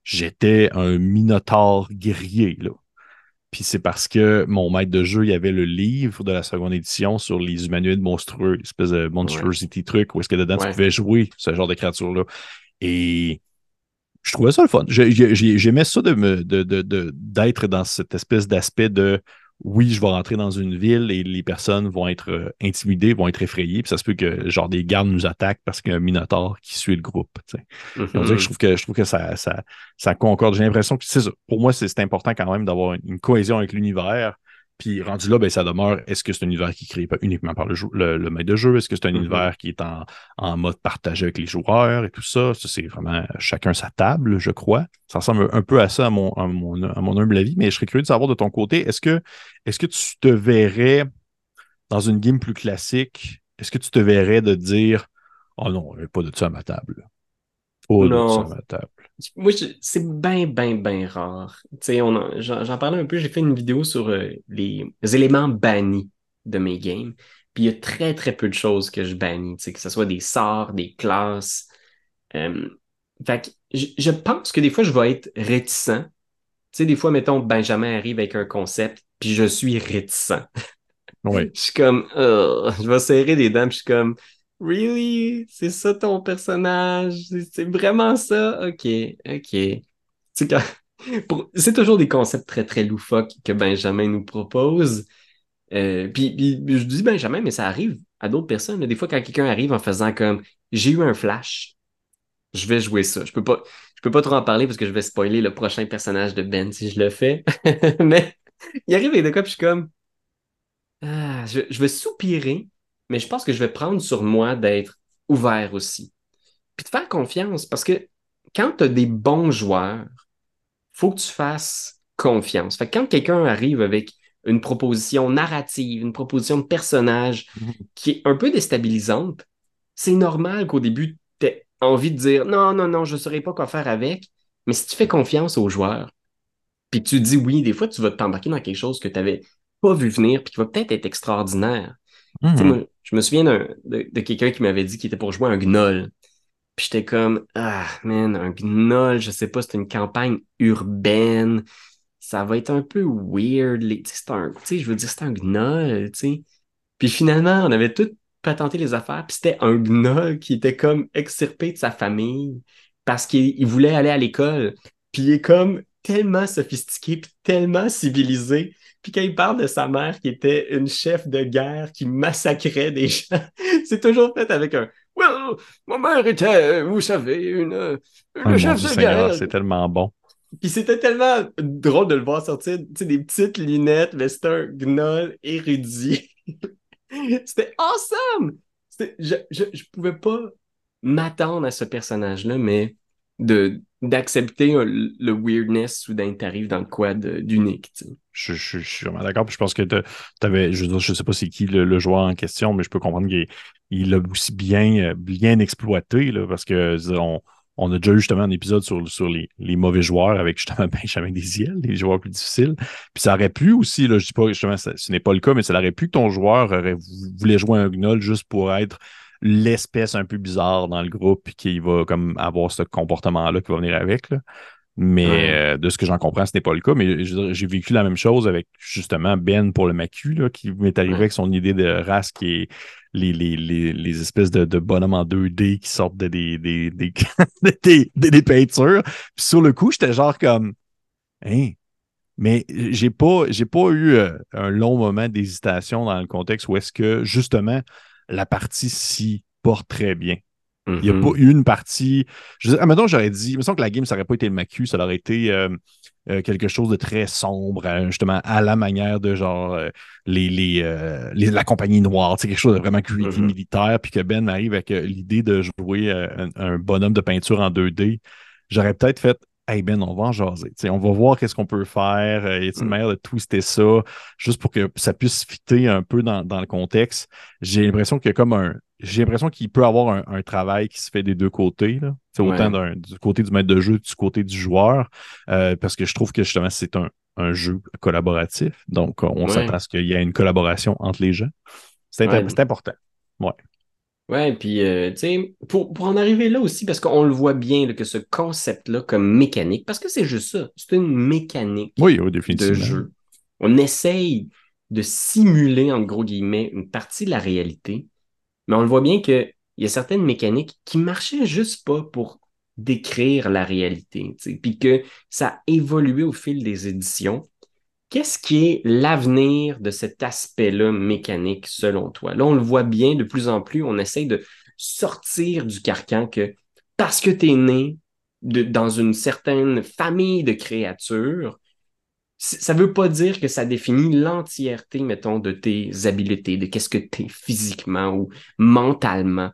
J'étais un minotaure guerrier, là. Puis c'est parce que mon maître de jeu, il y avait le livre de la seconde édition sur les humanoïdes monstrueux, l'espèce de monstrosity truc, où est-ce que dedans tu pouvais jouer ce genre de créature-là. Et je trouvais ça le fun. J'aimais ça de me, de, d'être dans cette espèce d'aspect de oui, je vais rentrer dans une ville et les personnes vont être euh, intimidées, vont être effrayées, puis ça se peut que genre des gardes nous attaquent parce qu'il y a un Minotaur qui suit le groupe. Mm-hmm. je trouve que je trouve que ça, ça, concorde. J'ai l'impression que c'est ça. Pour moi, c'est important quand même d'avoir une cohésion avec l'univers Puis rendu là, ben, ça demeure, est-ce que c'est un univers qui est créé uniquement par le, le, maître de jeu? Est-ce que c'est un mm-hmm. univers qui est en, en, mode partagé avec les joueurs et tout ça? Ça, c'est vraiment chacun sa table, je crois. Ça ressemble un peu à ça, à mon, à mon, à mon humble avis, mais je serais curieux de savoir de ton côté, est-ce que, tu te verrais dans une game plus classique, est-ce que tu te verrais de dire Oh non, il n'y a pas de ça à ma table? Pas de ça à ma table. Moi, c'est bien, bien, bien rare. J'en parlais un peu, j'ai fait une vidéo sur euh, les éléments bannis de mes games. Puis il y a très, très peu de choses que je bannis, que ce soit des sorts, des classes. Euh, fait que je, pense que des fois, je vais être réticent. Tu sais, des fois, mettons, Benjamin arrive avec un concept, puis je suis réticent. je suis comme, je vais serrer les dents, puis je suis comme, Really? C'est ça ton personnage? C'est vraiment ça? Ok, ok. C'est toujours des concepts très, très loufoques que Benjamin nous propose. Euh, puis, je dis Benjamin, mais ça arrive à d'autres personnes. Des fois, quand quelqu'un arrive en faisant comme j'ai eu un flash, je vais jouer ça. Je peux pas, je peux pas trop en parler parce que je vais spoiler le prochain personnage de Ben si je le fais. mais il arrive avec des cas, puis je suis comme ah, je, je vais soupirer mais je pense que je vais prendre sur moi d'être ouvert aussi. Puis de faire confiance, parce que quand tu as des bons joueurs, faut que tu fasses confiance. Fait que quand quelqu'un arrive avec une proposition narrative, une proposition de personnage mhm. qui est un peu déstabilisante, c'est normal qu'au début, tu aies envie de dire non, non, non, je ne saurais pas quoi faire avec. Mais si tu fais confiance aux joueurs, puis que tu dis oui, des fois, tu vas t'embarquer dans quelque chose que tu n'avais pas vu venir, puis qui va peut-être être extraordinaire. Mhm. je me souviens de, quelqu'un qui m'avait dit qu'il était pour jouer un gnoll. Puis j'étais comme, ah, man, un gnoll, je sais pas, c'est une campagne urbaine. Ça va être un peu weird. Tu sais, je veux dire, c'est un gnoll, tu sais. Puis finalement, on avait tout patenté les affaires, puis c'était un gnoll qui était comme extirpé de sa famille parce qu'il voulait aller à l'école. Puis il est comme tellement sophistiqué, puis tellement civilisé puis quand il parle de sa mère qui était une chef de guerre qui massacrait des gens, c'est toujours fait avec un Well, ma mère était, vous savez, une, une chef de guerre. C'est tellement bon. Puis c'était tellement drôle de le voir sortir, tu sais, des petites lunettes, mais c'était un gnoll érudit. c'était awesome! Je, je, je pouvais pas m'attendre à ce personnage-là, mais de d'accepter le weirdness soudain t'arrives dans le quad d'unique. Je, suis vraiment d'accord. Je pense que tu avais, je ne sais pas c'est qui le, joueur en question, mais je peux comprendre qu'il l'a aussi bien, bien exploité là, parce que on, a déjà eu justement un épisode sur, les, mauvais joueurs avec justement Benjamin Desiel, les joueurs plus difficiles. Puis ça aurait pu aussi, là, je dis pas justement, ce n'est pas le cas, mais ça aurait pu que ton joueur voulait jouer un gnoll juste pour être l'espèce un peu bizarre dans le groupe qui va comme avoir ce comportement-là qui va venir avec. Mais euh, de ce que j'en comprends, ce n'est pas le cas. Mais j'ai vécu la même chose avec justement Ben pour le Macu, là, qui m'est arrivé avec son idée de race qui est les, les, espèces de, de, bonhommes en 2D qui sortent de des, des, des, des, peintures. Puis sur le coup, j'étais genre comme Hein? Mais j'ai pas, j'ai pas eu euh, un long moment d'hésitation dans le contexte où est-ce que justement la partie s'y porte très bien. Il n'y a pas eu une partie. Je, ah, j'aurais dit, il me semble que la game, ça n'aurait pas été le Macu, ça aurait été euh, euh, quelque chose de très sombre, justement, à la manière de genre euh, les, les, la compagnie noire, quelque chose de vraiment gritty militaire, puis que Ben arrive avec l'idée de jouer un, bonhomme de peinture en 2D. J'aurais peut-être fait Hey Ben, on va en jaser. on va voir qu'est-ce qu'on peut faire. Euh, y a-t-il une manière de twister ça juste pour que ça puisse fitter un peu dans, le contexte? J'ai l'impression qu'il y a comme un. J'ai l'impression qu'il peut avoir un, travail qui se fait des deux côtés. Là. Autant du côté du maître de jeu, du côté du joueur. Euh, parce que je trouve que justement, c'est un, jeu collaboratif. Donc, on s'attend à ce qu'il y ait une collaboration entre les gens. C'est important. Ouais. Ouais, puis, euh, tu sais, pour, pour, en arriver là aussi, parce qu'on le voit bien, que ce concept-là comme mécanique, parce que c'est juste ça, c'est une mécanique oui, de jeu. On essaye de simuler, en gros guillemets, une partie de la réalité, mais on le voit bien qu'il y a certaines mécaniques qui marchaient juste pas pour décrire la réalité, puis que ça a évolué au fil des éditions, Qu'est-ce qui est l'avenir de cet aspect-là mécanique selon toi? Là, on le voit bien de plus en plus, on essaye de sortir du carcan que parce que tu es né dans une certaine famille de créatures, ça veut pas dire que ça définit l'entièreté, mettons, de tes habiletés, de qu'est-ce que tu es physiquement ou mentalement.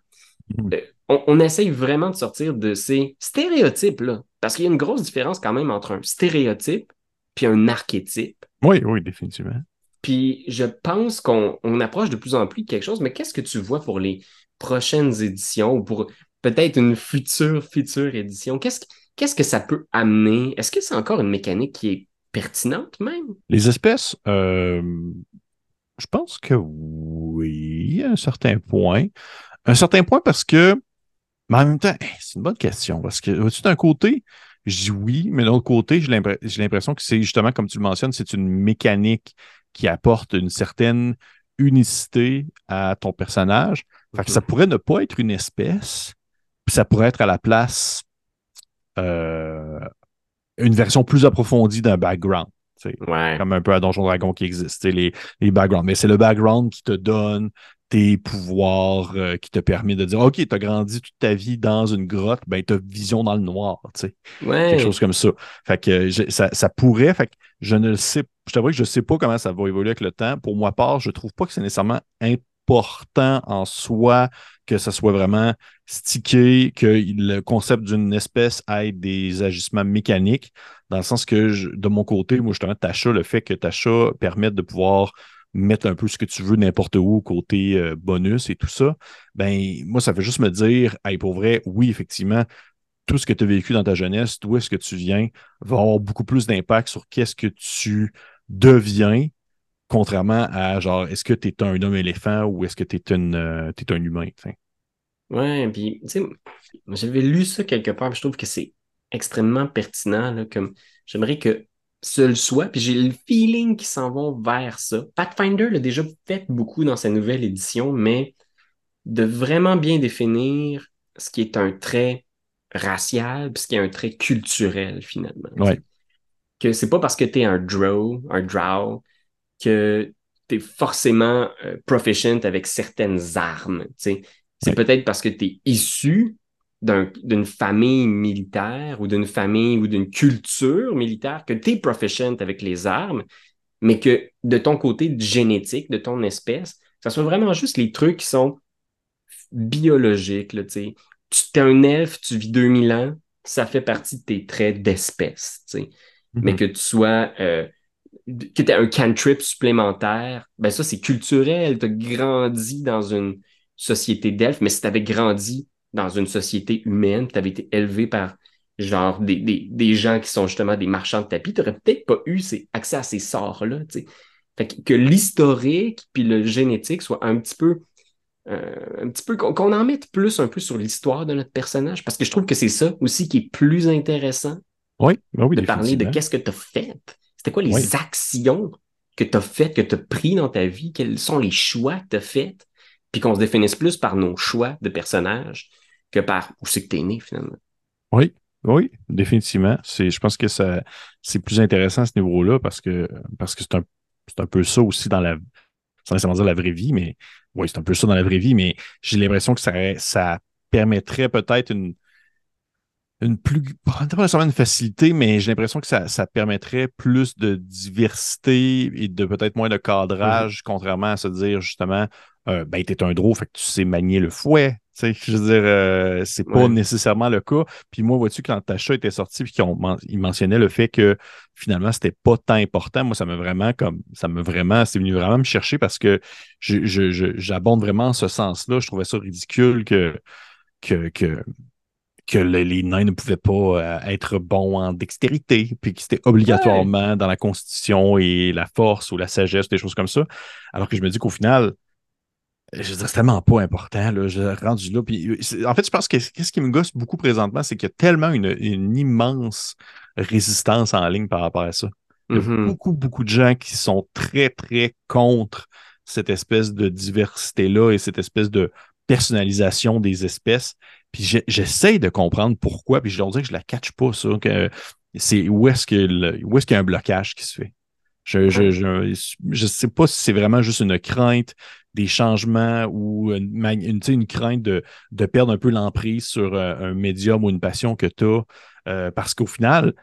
Hmm. Euh, on, on, essaye vraiment de sortir de ces stéréotypes-là. Parce qu'il y a une grosse différence quand même entre un stéréotype puis un archétype. Oui, oui, définitivement. Puis je pense qu'on approche de plus en plus de quelque chose, mais qu'est-ce que tu vois pour les prochaines éditions ou pour peut-être une future, future édition? Qu'est-ce, qu'est-ce que ça peut amener? Est-ce que c'est encore une mécanique qui est pertinente même? Les espèces, euh, je pense que oui, à un certain point. Un certain point parce que, mais en même temps, c'est une bonne question. Parce que, vois-tu, d'un côté, je dis oui, mais d'un autre côté, j'ai l'impression que c'est justement, comme tu le mentionnes, c'est une mécanique qui apporte une certaine unicité à ton personnage. Fait que ça pourrait ne pas être une espèce, puis ça pourrait être à la place euh, une version plus approfondie d'un background. Comme un peu à Donjon Dragon qui existe, les, les backgrounds. Mais c'est le background qui te donne tes pouvoirs, euh, qui te permet de dire OK, tu as grandi toute ta vie dans une grotte, ben tu as vision dans le noir. Quelque chose comme ça. Fait que ça, ça, pourrait, fait que je ne le sais je t'avoue que je ne sais pas comment ça va évoluer avec le temps. Pour moi part, je ne trouve pas que c'est nécessairement important en soi que ça soit vraiment stické, que le concept d'une espèce ait des agissements mécaniques, dans le sens que de mon côté, moi justement, Tacha, le fait que Tacha permette de pouvoir mettre un peu ce que tu veux n'importe où côté euh, bonus et tout ça, ben moi, ça fait juste me dire, hey, pour vrai, oui, effectivement, tout ce que tu as vécu dans ta jeunesse, d'où est-ce que tu viens, va avoir beaucoup plus d'impact sur qu'est-ce que tu deviens, contrairement à genre, est-ce que tu es un homme éléphant ou est-ce que tu es, euh, un humain? Ouais, puis, tu sais, j'avais lu ça quelque part, je trouve que c'est extrêmement pertinent, comme j'aimerais que ce soit, puis j'ai le feeling qu'ils s'en vont vers ça. Pathfinder l'a déjà fait beaucoup dans sa nouvelle édition, mais de vraiment bien définir ce qui est un trait racial, puis ce qui est un trait culturel, finalement. Ouais que c'est pas parce que tu es un drow, un drow, que tu es forcément euh, proficient avec certaines armes. C'est peut-être parce que tu es issu d'une famille militaire ou d'une famille ou d'une culture militaire que tu es proficient avec les armes, mais que de ton côté génétique, de ton espèce, ça soit vraiment juste les trucs qui sont biologiques. Là, tu es un elfe, tu vis 2000 ans, ça fait partie de tes traits d'espèce mais mhm. que tu sois euh, que tu aies un cantrip supplémentaire, ben ça, c'est culturel. Tu as grandi dans une société d'elfes, mais si tu avais grandi dans une société humaine, tu avais été élevé par genre des, des, des, gens qui sont justement des marchands de tapis, tu n'aurais peut-être pas eu accès à ces sorts-là. Fait que, que l'historique puis le génétique soit un petit peu. Euh, un petit peu qu'on en mette plus un peu sur l'histoire de notre personnage parce que je trouve que c'est ça aussi qui est plus intéressant oui, ben oui, de parler de qu'est-ce que tu as fait. C'était quoi les actions que tu as faites, que tu as pris dans ta vie, quels sont les choix que tu as faits, puis qu'on se définisse plus par nos choix de personnages que par où c'est que tu es né finalement. Oui, oui, définitivement. C'est, je pense que ça, c'est plus intéressant à ce niveau-là parce que, parce que c'est un, c'est un peu ça aussi dans la, sans nécessairement dire la vraie vie, mais oui, c'est un peu ça dans la vraie vie, mais j'ai l'impression que ça, ça permettrait peut-être une, une plus, pas nécessairement une facilité, mais j'ai l'impression que ça, ça, permettrait plus de diversité et de peut-être moins de cadrage, mm-hmm. contrairement à se dire justement, euh, ben, t'es un drôle, fait que tu sais manier le fouet. Tu sais, je veux dire, euh, c'est pas nécessairement le cas. Puis moi, vois-tu, quand Tacha était sorti, puis qu'il mentionnait le fait que finalement, c'était pas tant important, moi, ça m'a vraiment comme, ça m'a vraiment, c'est venu vraiment me chercher parce que j'abonde vraiment en ce sens-là. Je trouvais ça ridicule que, que, que que les nains ne pouvaient pas euh, être bons en dextérité, puis que c'était obligatoirement dans la constitution et la force ou la sagesse, des choses comme ça. Alors que je me dis qu'au final, je c'est tellement pas important, là, je rendu là. Puis, euh, en fait, je pense que ce qui me gosse beaucoup présentement, c'est qu'il y a tellement une, immense résistance en ligne par rapport à ça. Il y a mm-hmm. beaucoup, beaucoup de gens qui sont très, très contre cette espèce de diversité-là et cette espèce de personnalisation des espèces. Puis j'essaie de comprendre pourquoi, puis je leur dis que je la catch pas, ça, que c'est où est-ce que où est-ce qu'il y a un blocage qui se fait. Je je, je, sais pas si c'est vraiment juste une crainte des changements ou une, une, une crainte de, de, perdre un peu l'emprise sur euh, un médium ou une passion que tu as. Euh, parce qu'au final,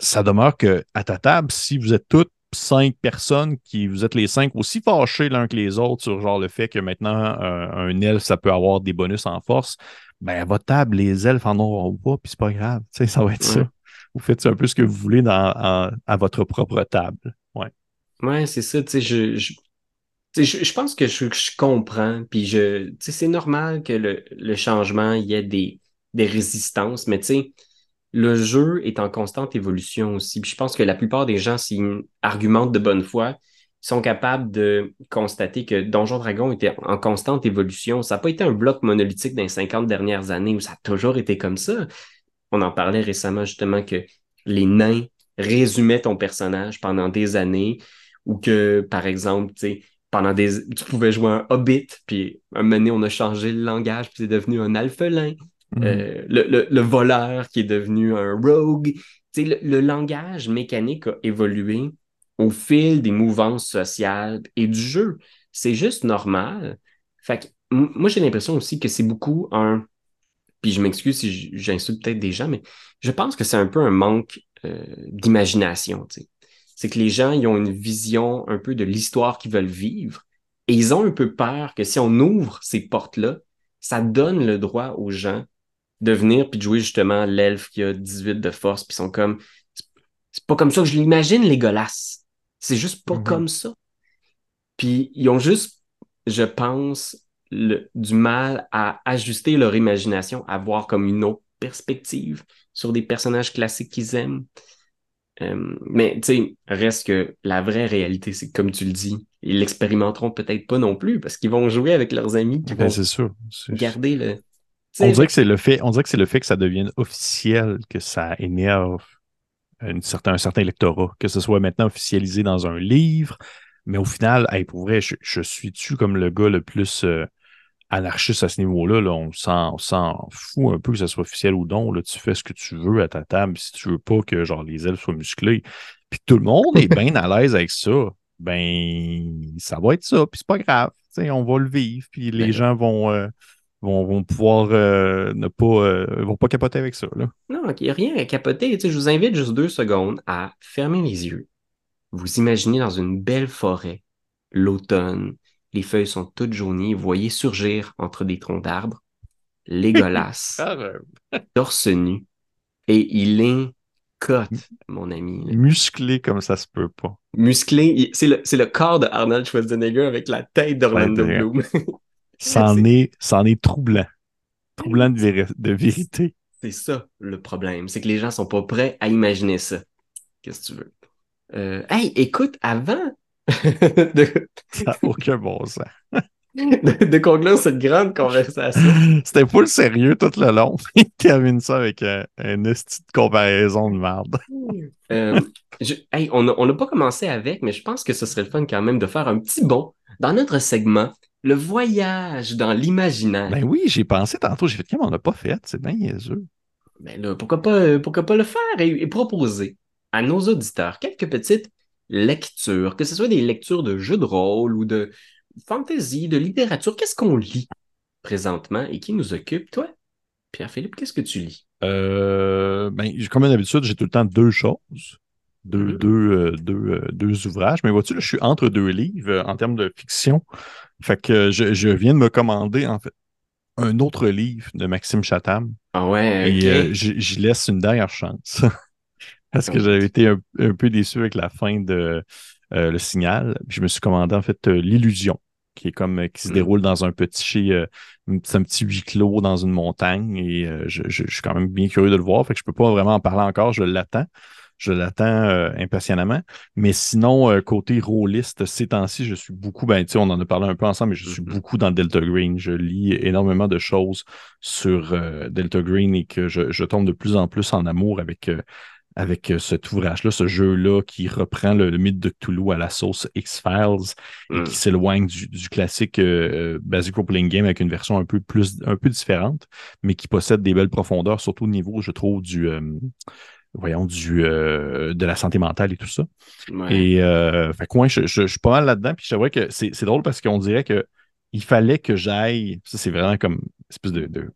ça demeure que à ta table, si vous êtes toutes cinq personnes qui vous êtes les cinq aussi fâchés l'un que les autres sur genre le fait que maintenant euh, un elfe ça peut avoir des bonus en force, ben à votre table les elfes en auront pas puis c'est pas grave, ça va être ça. Vous faites un peu ce que vous voulez dans, à votre propre table. Ouais. C'est ça, tu sais je, je... Je, pense que je, comprends, puis je, c'est normal que le, le, changement, il y ait des, des résistances, mais tu sais, le jeu est en constante évolution aussi. Puis je pense que la plupart des gens, s'ils argumentent de bonne foi, sont capables de constater que Donjon Dragon était en constante évolution. Ça n'a pas été un bloc monolithique dans les 50 dernières années où ça a toujours été comme ça. On en parlait récemment justement que les nains résumaient ton personnage pendant des années ou que, par exemple, pendant des... tu pouvais jouer un hobbit, puis un moment donné, on a changé le langage, puis c'est devenu un alphelin. Mm. Euh, le, voleur qui est devenu un rogue. Le, le, langage mécanique a évolué au fil des mouvances sociales et du jeu. C'est juste normal. Fait moi, j'ai l'impression aussi que c'est beaucoup un. Puis je m'excuse si j'insulte peut-être des gens, mais je pense que c'est un peu un manque euh, d'imagination. C'est que les gens, ils ont une vision un peu de l'histoire qu'ils veulent vivre et ils ont un peu peur que si on ouvre ces portes-là, ça donne le droit aux gens de venir puis de jouer justement l'elfe qui a 18 de force, puis sont comme. C'est pas comme ça que je l'imagine, les golasses. C'est juste pas mhm. comme ça. Puis ils ont juste, je pense, le, du mal à ajuster leur imagination, à voir comme une autre perspective sur des personnages classiques qu'ils aiment. Euh, mais tu sais, reste que la vraie réalité, c'est comme tu le dis, ils l'expérimenteront peut-être pas non plus parce qu'ils vont jouer avec leurs amis qui ben, vont sûr. garder le, on dirait que c'est le fait, on dirait que c'est le fait que ça devienne officiel que ça énerve une certain, un certain lectorat, que ce soit maintenant officialisé dans un livre. Mais au final, pour vrai, je, suis-tu comme le gars le plus euh, anarchiste à ce niveau-là? Là, on s'en fout un peu que ce soit officiel ou non. Là, tu fais ce que tu veux à ta table. Si tu veux pas que genre les ailes soient musclées, puis tout le monde est bien à l'aise avec ça, ben ça va être ça, puis c'est pas grave. On va le vivre, puis les ben gens vont. Euh, vont, pouvoir euh, ne pas euh, vont pas capoter avec ça. Là. Non, il n'y a rien à capoter. je vous invite juste deux secondes à fermer les yeux. Vous imaginez dans une belle forêt, l'automne, les feuilles sont toutes jaunies, vous voyez surgir entre des troncs d'arbres Légolas, torse nu, et il est cote, mon ami. Musclé comme ça se peut pas. Musclé, c'est le, le, corps de Arnold Schwarzenegger avec la tête d'Orlando Bloom. C'en est, est troublant. Troublant de, de vérité. C'est ça le problème. C'est que les gens sont pas prêts à imaginer ça. Qu'est-ce que tu veux? Euh, hey, écoute, avant de... Ça n'a aucun bon sens. de, conclure cette grande conversation. C'était pas le sérieux tout le long. Il termine ça avec un, une petite comparaison de merde. Euh, hey, on n'a pas commencé avec, mais je pense que ce serait le fun quand même de faire un petit bond dans notre segment le voyage dans l'imaginaire. Ben oui, j'ai pensé tantôt, j'ai fait comme on n'a pas fait, c'est bien niaiseux. Ben là, pourquoi pas, pourquoi pas le faire et, proposer à nos auditeurs quelques petites lectures, que ce soit des lectures de jeux de rôle ou de fantasy, de littérature. Qu'est-ce qu'on lit présentement et qui nous occupe, toi? Pierre-Philippe, qu'est-ce que tu lis? Euh, ben, comme d'habitude, j'ai tout le temps deux choses. Deux, mm-hmm. euh, euh, deux, ouvrages. Mais vois-tu, je suis entre deux livres en termes de fiction. Fait que je, viens de me commander, en fait, un autre livre de Maxime Chatham. Ah ouais, Et euh, j'y laisse une dernière chance. Parce que j'avais été un, peu déçu avec la fin de euh, Le Signal. Je me suis commandé, en fait, euh, L'Illusion, qui est comme, qui se mm. déroule dans un petit, c'est un petit huis clos dans une montagne. Et je, je, suis quand même bien curieux de le voir. Fait que je peux pas vraiment en parler encore. Je l'attends je l'attends euh, impatiemment. Mais sinon, euh, côté rôliste, ces temps-ci, je suis beaucoup, ben, tu sais, on en a parlé un peu ensemble, mais je suis mm-hmm. beaucoup dans Delta Green. Je lis énormément de choses sur euh, Delta Green et que je, tombe de plus en plus en amour avec, avec cet ouvrage-là, ce jeu-là qui reprend le, mythe de Cthulhu à la sauce X-Files et qui mm. s'éloigne du, du, classique Basic Role Playing Game avec une version un peu plus, un peu différente, mais qui possède des belles profondeurs, surtout au niveau, je trouve, du voyons, du, euh, de la santé mentale et tout ça. Et euh, fait quoi, je, suis pas mal là-dedans. Puis vrai que c'est drôle parce qu'on dirait que il fallait que j'aille. Ça, c'est vraiment comme une espèce de,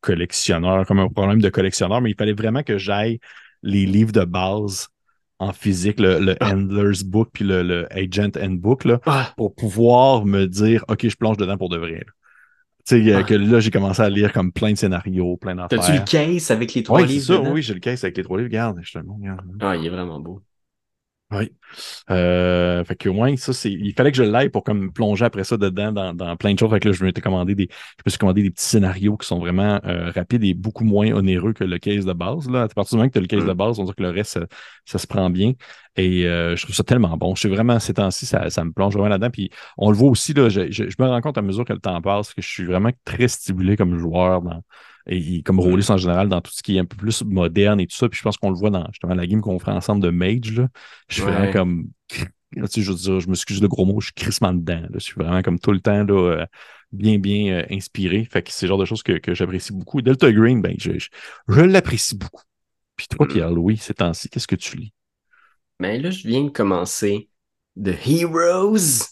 collectionneur, comme un problème de collectionneur, mais il fallait vraiment que j'aille les livres de base en physique, le, ah. Handler's Book puis le, Agent Handbook, là, ah. pour pouvoir me dire, OK, je plonge dedans pour de vrai. Tu sais, ah. que là, j'ai commencé à lire comme plein de scénarios, plein d'affaires. T'as-tu le case avec les trois livres? Ça, oui, j'ai le case avec les trois livres. Regarde, je te le montre. Ah, il est vraiment beau. Oui. Euh, fait que ouais, ça, c'est. Il fallait que je l'aille pour comme plonger après ça dedans dans, plein de choses. Fait que là, je me suis commandé des. Je me suis commandé des petits scénarios qui sont vraiment euh, rapides et beaucoup moins onéreux que le case de base. Là. À partir du moment que tu as le case de mm. base, on dirait que le reste, ça, se prend bien. Et euh, je trouve ça tellement bon. Je suis vraiment, ces temps-ci, ça, ça, me plonge vraiment là-dedans. Puis on le voit aussi, là, je, je, me rends compte à mesure que le temps passe que je suis vraiment très stimulé comme joueur dans, et, comme rôliste en général dans tout ce qui est un peu plus moderne et tout ça. Puis je pense qu'on le voit dans justement la game qu'on fait ensemble de Mage. Là. Je suis vraiment comme. Tu sais, je, veux dire, je m'excuse de gros mots, je suis crissement dedans. Là. Je suis vraiment comme tout le temps là, euh, bien, bien euh, inspiré. Fait que c'est le genre de choses que, que j'apprécie beaucoup. Delta Green, ben, je, je, l'apprécie beaucoup. Puis toi, Pierre-Louis, ces temps-ci, qu'est-ce que tu lis? Ben là, je viens de commencer The Heroes.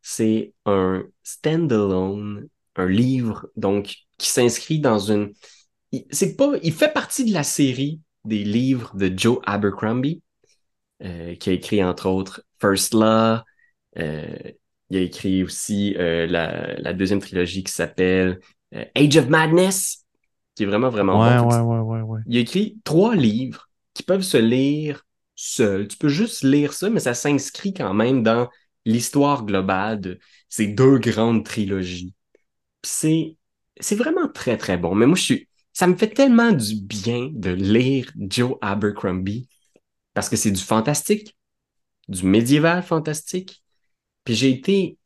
C'est un standalone, un livre, donc qui s'inscrit dans une. C'est pas. Il fait partie de la série des livres de Joe Abercrombie, euh, qui a écrit entre autres First Law. Euh, il a écrit aussi euh, la, deuxième trilogie qui s'appelle Age of Madness, qui est vraiment, vraiment bon. il a écrit trois livres qui peuvent se lire seuls. Tu peux juste lire ça, mais ça s'inscrit quand même dans l'histoire globale de ces deux grandes trilogies. C'est vraiment très, très bon. Mais moi, je suis. Ça me fait tellement du bien de lire Joe Abercrombie parce que c'est du fantastique, du médiéval fantastique. Puis j'ai été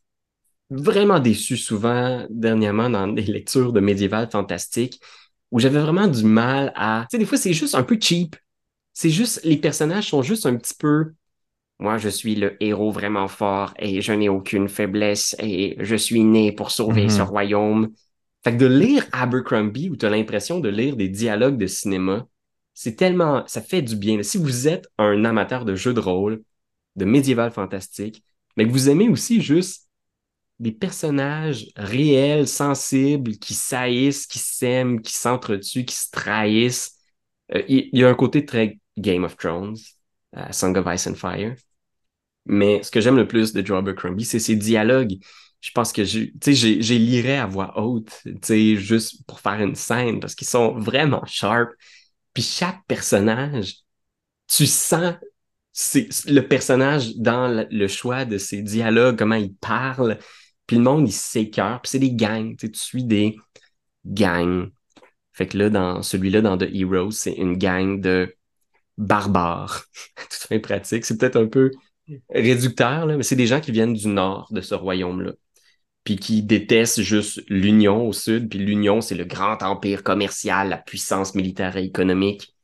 vraiment déçu souvent dernièrement dans des lectures de médiéval fantastique où j'avais vraiment du mal à. Tu sais, des fois, c'est juste un peu cheap. C'est juste, les personnages sont juste un petit peu. Moi, je suis le héros vraiment fort et je n'ai aucune faiblesse et je suis né pour sauver ce mm-hmm. royaume. Fait que de lire Abercrombie où tu as l'impression de lire des dialogues de cinéma, c'est tellement. Ça fait du bien. Si vous êtes un amateur de jeux de rôle, de médiéval fantastique, mais que vous aimez aussi juste des personnages réels, sensibles, qui saillissent, qui s'aiment, qui s'entretuent, qui se trahissent. Euh, il y, a un côté très Game of Thrones, euh, Song of Ice and Fire. Mais ce que j'aime le plus de Joe Abercrombie, c'est ses dialogues je pense que j'ai lirais à voix haute, juste pour faire une scène, parce qu'ils sont vraiment sharp. Puis chaque personnage, tu sens le personnage dans le choix de ses dialogues, comment il parle, puis le monde, il s'écœure, puis c'est des gangs, tu suis des gangs. Fait que là, dans celui-là, dans The Heroes, c'est une gang de barbares. Tout fait pratique. C'est peut-être un peu réducteur, là, mais c'est des gens qui viennent du nord de ce royaume-là puis qui détestent juste l'Union au sud, puis l'Union, c'est le grand empire commercial, la puissance militaire et économique,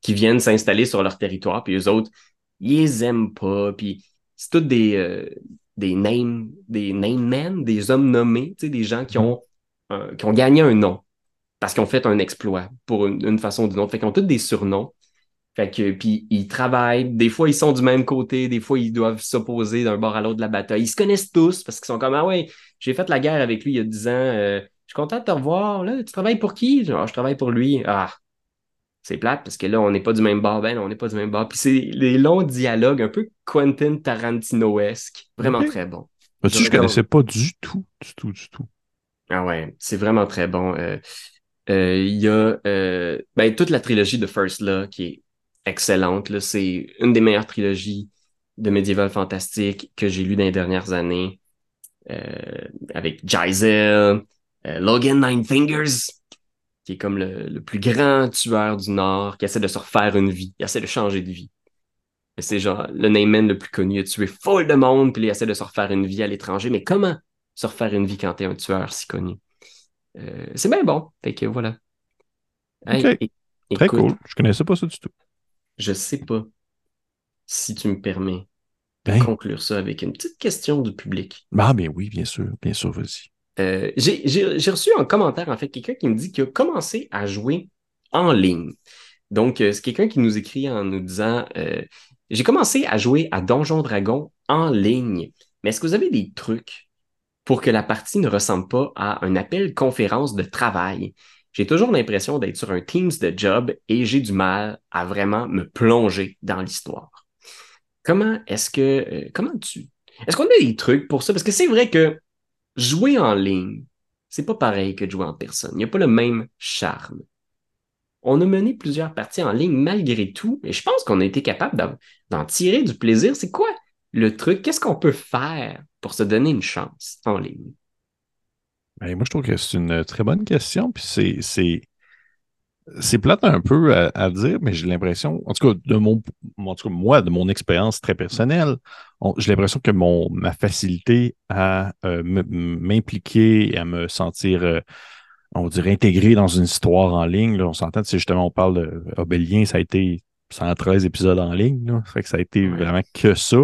qui viennent s'installer sur leur territoire, puis eux autres, ils les aiment pas, puis c'est tous des, euh, des name, des name men, des hommes nommés, des gens qui ont, qui ont gagné un nom, parce qu'ils ont fait un exploit, pour une, façon ou d'une autre, fait qu'ils ont tous des surnoms, fait que, puis ils travaillent. Des fois, ils sont du même côté. Des fois, ils doivent s'opposer d'un bord à l'autre de la bataille. Ils se connaissent tous parce qu'ils sont comme, ah ouais, j'ai fait la guerre avec lui il y a 10 ans. Euh, je suis content de te revoir. Là, tu travailles pour qui? Genre, je travaille pour lui. Ah, c'est plate parce que là, on n'est pas du même bord. Ben, on n'est pas du même bord. Puis c'est les longs dialogues un peu Quentin Tarantino-esque. Vraiment très bon. Mais tu, je connaissais pas du tout, du tout, du tout. Ah ouais, c'est vraiment très bon. Euh, euh, il y a ben, toute la trilogie de First Law qui est excellente. C'est une des meilleures trilogies de médiéval fantastique que j'ai lues dans les dernières années. Euh, avec Jaizel, euh, Logan Nine Fingers, qui est comme le, plus grand tueur du Nord, qui essaie de se refaire une vie, il essaie de changer de vie. C'est genre le Neyman le plus connu, il a tué full de monde, puis il essaie de se refaire une vie à l'étranger. Mais comment se refaire une vie quand t'es un tueur si connu? Euh, c'est bien bon. Fait que voilà. Très cool. Je connaissais pas ça du tout. Je sais pas si tu me permets de ben. conclure ça avec une petite question du public. Ah, bien oui, bien sûr, bien sûr, vas-y. Euh, j'ai reçu un commentaire, en fait, quelqu'un qui me dit qu'il a commencé à jouer en ligne. Donc, euh, c'est quelqu'un qui nous écrit en nous disant euh, J'ai commencé à jouer à Donjon Dragon en ligne, mais est-ce que vous avez des trucs pour que la partie ne ressemble pas à un appel conférence de travail? J'ai toujours l'impression d'être sur un Teams de job et j'ai du mal à vraiment me plonger dans l'histoire. Comment est-ce que, euh, comment tu, est-ce qu'on a des trucs pour ça? Parce que c'est vrai que jouer en ligne, c'est pas pareil que jouer en personne. Il n'y a pas le même charme. On a mené plusieurs parties en ligne malgré tout, et je pense qu'on a été capable d'en tirer du plaisir. C'est quoi le truc? Qu'est-ce qu'on peut faire pour se donner une chance en ligne? Ben, moi, je trouve que c'est une très bonne question. Puis c'est, c'est, plate un peu à, dire, mais j'ai l'impression, en tout cas, de mon, en tout cas, moi, de mon expérience très personnelle, j'ai l'impression que mon, ma facilité à euh, m'impliquer et à me sentir, euh, on dirait, intégré dans une histoire en ligne, on s'entend, c'est justement, on parle de Obélien, ça a été 113 épisodes en ligne, là, fait que ça a été vraiment que ça.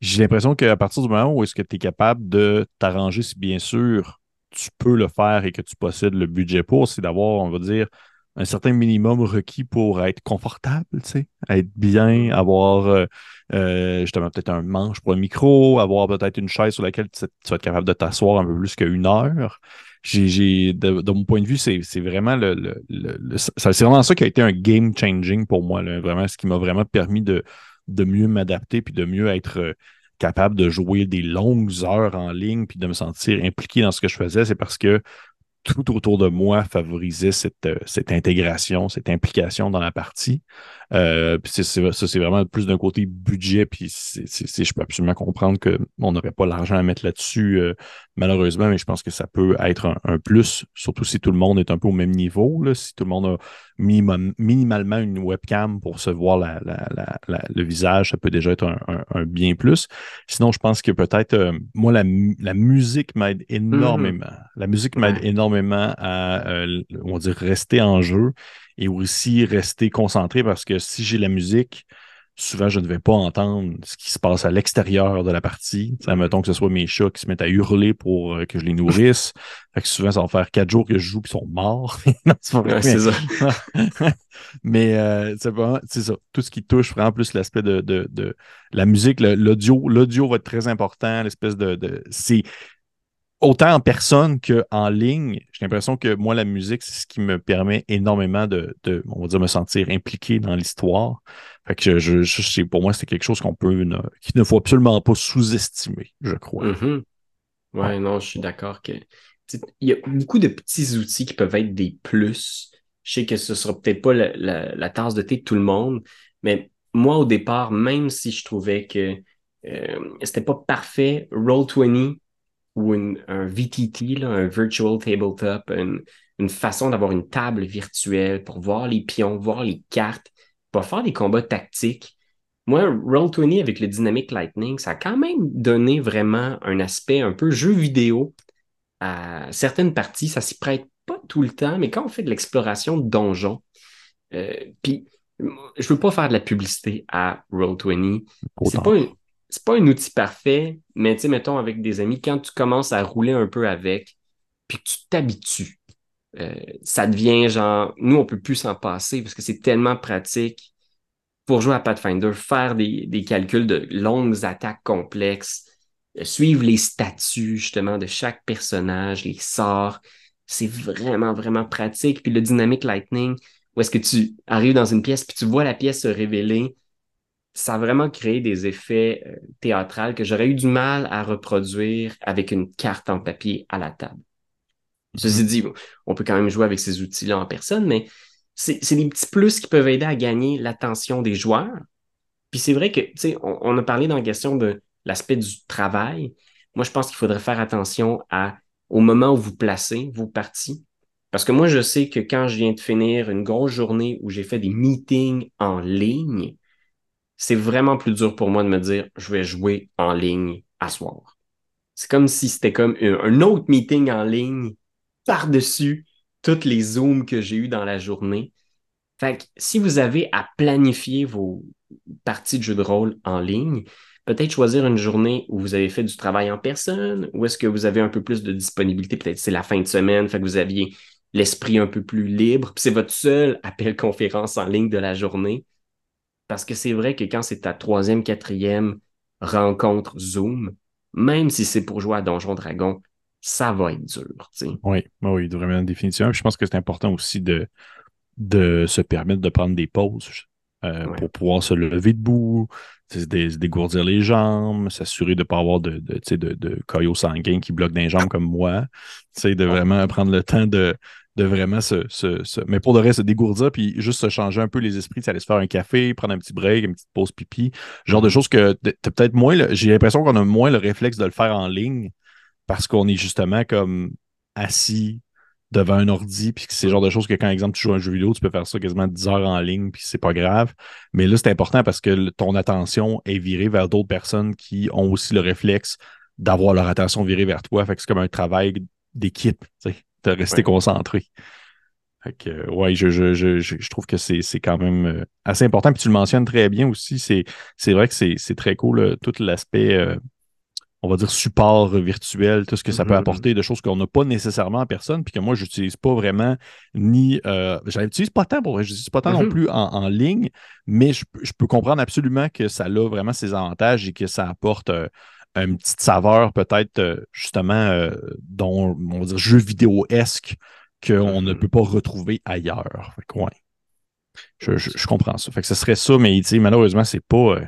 J'ai l'impression qu'à partir du moment où est-ce que tu es capable de t'arranger, si bien sûr tu peux le faire et que tu possèdes le budget pour, c'est d'avoir, on va dire, un certain minimum requis pour être confortable, tu sais, être bien, avoir euh, euh, justement peut-être un manche pour un micro, avoir peut-être une chaise sur laquelle tu, vas être capable de t'asseoir un peu plus qu'une heure. J'ai, de, mon point de vue, c'est, vraiment le, c'est vraiment ça qui a été un game changing pour moi, vraiment ce qui m'a vraiment permis de, de mieux m'adapter puis de mieux être euh, capable de jouer des longues heures en ligne puis de me sentir impliqué dans ce que je faisais, c'est parce que tout autour de moi favorisait cette, euh, cette intégration, cette implication dans la partie. Euh, ça, c'est vraiment plus d'un côté budget, puis je peux absolument comprendre qu'on n'aurait pas l'argent à mettre là-dessus, euh, malheureusement, mais je pense que ça peut être un, plus, surtout si tout le monde est un peu au même niveau, là, si tout le monde a minimum, minimalement une webcam pour se voir la, le visage, ça peut déjà être un, bien plus. Sinon, je pense que peut-être, euh, moi, la, musique m'aide énormément. Mm-hmm. La musique m'aide énormément à, on va dire, rester en jeu et aussi rester concentré parce que si j'ai la musique, souvent je ne vais pas entendre ce qui se passe à l'extérieur de la partie. Ça, mettons que ce soit mes chats qui se mettent à hurler pour euh, que je les nourrisse. fait que souvent, ça va faire quatre jours que je joue qu'ils sont morts. c'est ça. mais euh, c'est ça. Tout ce qui touche vraiment plus l'aspect de, de, de, la musique, l'audio, l'audio va être très important, l'espèce de, de c'est autant en personne qu'en ligne, j'ai l'impression que moi, la musique, c'est ce qui me permet énormément de, on va dire, me sentir impliqué dans l'histoire. Fait que je, je, pour moi, c'est quelque chose qu'on peut, qui ne faut absolument pas sous-estimer, je crois. Mm-hmm. ouais, non, je suis d'accord que il y a beaucoup de petits outils qui peuvent être des plus. Je sais que ce sera peut-être pas la, tasse de thé de tout le monde, mais moi, au départ, même si je trouvais que euh, c'était pas parfait, Roll20 ou un VTT, un Virtual Tabletop, une, une façon d'avoir une table virtuelle pour voir les pions, voir les cartes, pour faire des combats tactiques. Moi, Roll20 avec le Dynamic Lightning, ça a quand même donné vraiment un aspect un peu jeu vidéo à certaines parties. Ça s'y prête pas tout le temps, mais quand on fait de l'exploration de donjons, euh, puis je veux pas faire de la publicité à Roll20. C'est pas, c'est pas un outil parfait, mais tu sais, mettons avec des amis, quand tu commences à rouler un peu avec, puis que tu t'habitues, euh, ça devient genre, nous, on peut plus s'en passer parce que c'est tellement pratique pour jouer à Pathfinder, faire des, calculs de longues attaques complexes, euh, suivre les statuts justement de chaque personnage, les sorts. C'est vraiment, vraiment pratique. Puis le Dynamic Lightning, où est-ce que tu arrives dans une pièce, puis tu vois la pièce se révéler, ça a vraiment créé des effets euh, théâtrales que j'aurais eu du mal à reproduire avec une carte en papier à la table. Ceci mm-hmm. dit, on peut quand même jouer avec ces outils-là en personne, mais c'est des petits plus qui peuvent aider à gagner l'attention des joueurs. Puis c'est vrai que, tu sais, on, a parlé dans la question de l'aspect du travail. Moi, je pense qu'il faudrait faire attention à, au moment où vous placez vos parties. Parce que moi, je sais que quand je viens de finir une grosse journée où j'ai fait des meetings en ligne, c'est vraiment plus dur pour moi de me dire je vais jouer en ligne à soir. C'est comme si c'était comme un autre meeting en ligne par-dessus toutes les zooms que j'ai eu dans la journée. Fait que si vous avez à planifier vos parties de jeu de rôle en ligne, peut-être choisir une journée où vous avez fait du travail en personne, ou est-ce que vous avez un peu plus de disponibilité, peut-être c'est la fin de semaine, fait que vous aviez l'esprit un peu plus libre, c'est votre seul appel conférence en ligne de la journée. Parce que c'est vrai que quand c'est ta troisième, quatrième rencontre Zoom, même si c'est pour jouer à Donjon Dragon, ça va être dur. Oui, oui, vraiment, définitivement. je pense que c'est important aussi de, de se permettre de prendre des pauses euh, pour pouvoir se lever debout, se dégourdir les jambes, s'assurer de ne pas avoir de, de, de, de caillots sanguins qui bloquent les jambes comme moi. De vraiment prendre le temps de, de vraiment se, se, Mais pour de vrai, se dégourdir, puis juste se changer un peu les esprits, aller se faire un café, prendre un petit break, une petite pause pipi. Genre de mm-hmm. choses que t'as peut-être moins. J'ai l'impression qu'on a moins le réflexe de le faire en ligne parce qu'on est justement comme assis devant un ordi, puis c'est le genre de choses que quand, exemple, tu joues à un jeu vidéo, tu peux faire ça quasiment 10 heures en ligne, puis c'est pas grave. Mais là, c'est important parce que ton attention est virée vers d'autres personnes qui ont aussi le réflexe d'avoir leur attention virée vers toi. Fait que c'est comme un travail d'équipe, tu sais, de rester concentré. Fait que, ouais, je, je, je, je trouve que c'est quand même euh, assez important. Puis tu le mentionnes très bien aussi, c'est vrai que c'est très cool, tout l'aspect euh, on va dire, support virtuel, tout ce que ça peut mm-hmm, apporter, de choses qu'on n'a pas nécessairement en personne, puis que moi, je n'utilise pas vraiment ni. Euh, je pas tant pour je n'utilise pas tant non mm-hmm. plus en, ligne, mais je, peux comprendre absolument que ça a vraiment ses avantages et que ça apporte euh, une petite saveur, peut-être, euh, justement, euh, dont, on va dire, jeu vidéo-esque qu'on ne mm-hmm. peut pas retrouver ailleurs. Fait Je, comprends ça. Fait que ce serait ça, mais malheureusement, c'est pas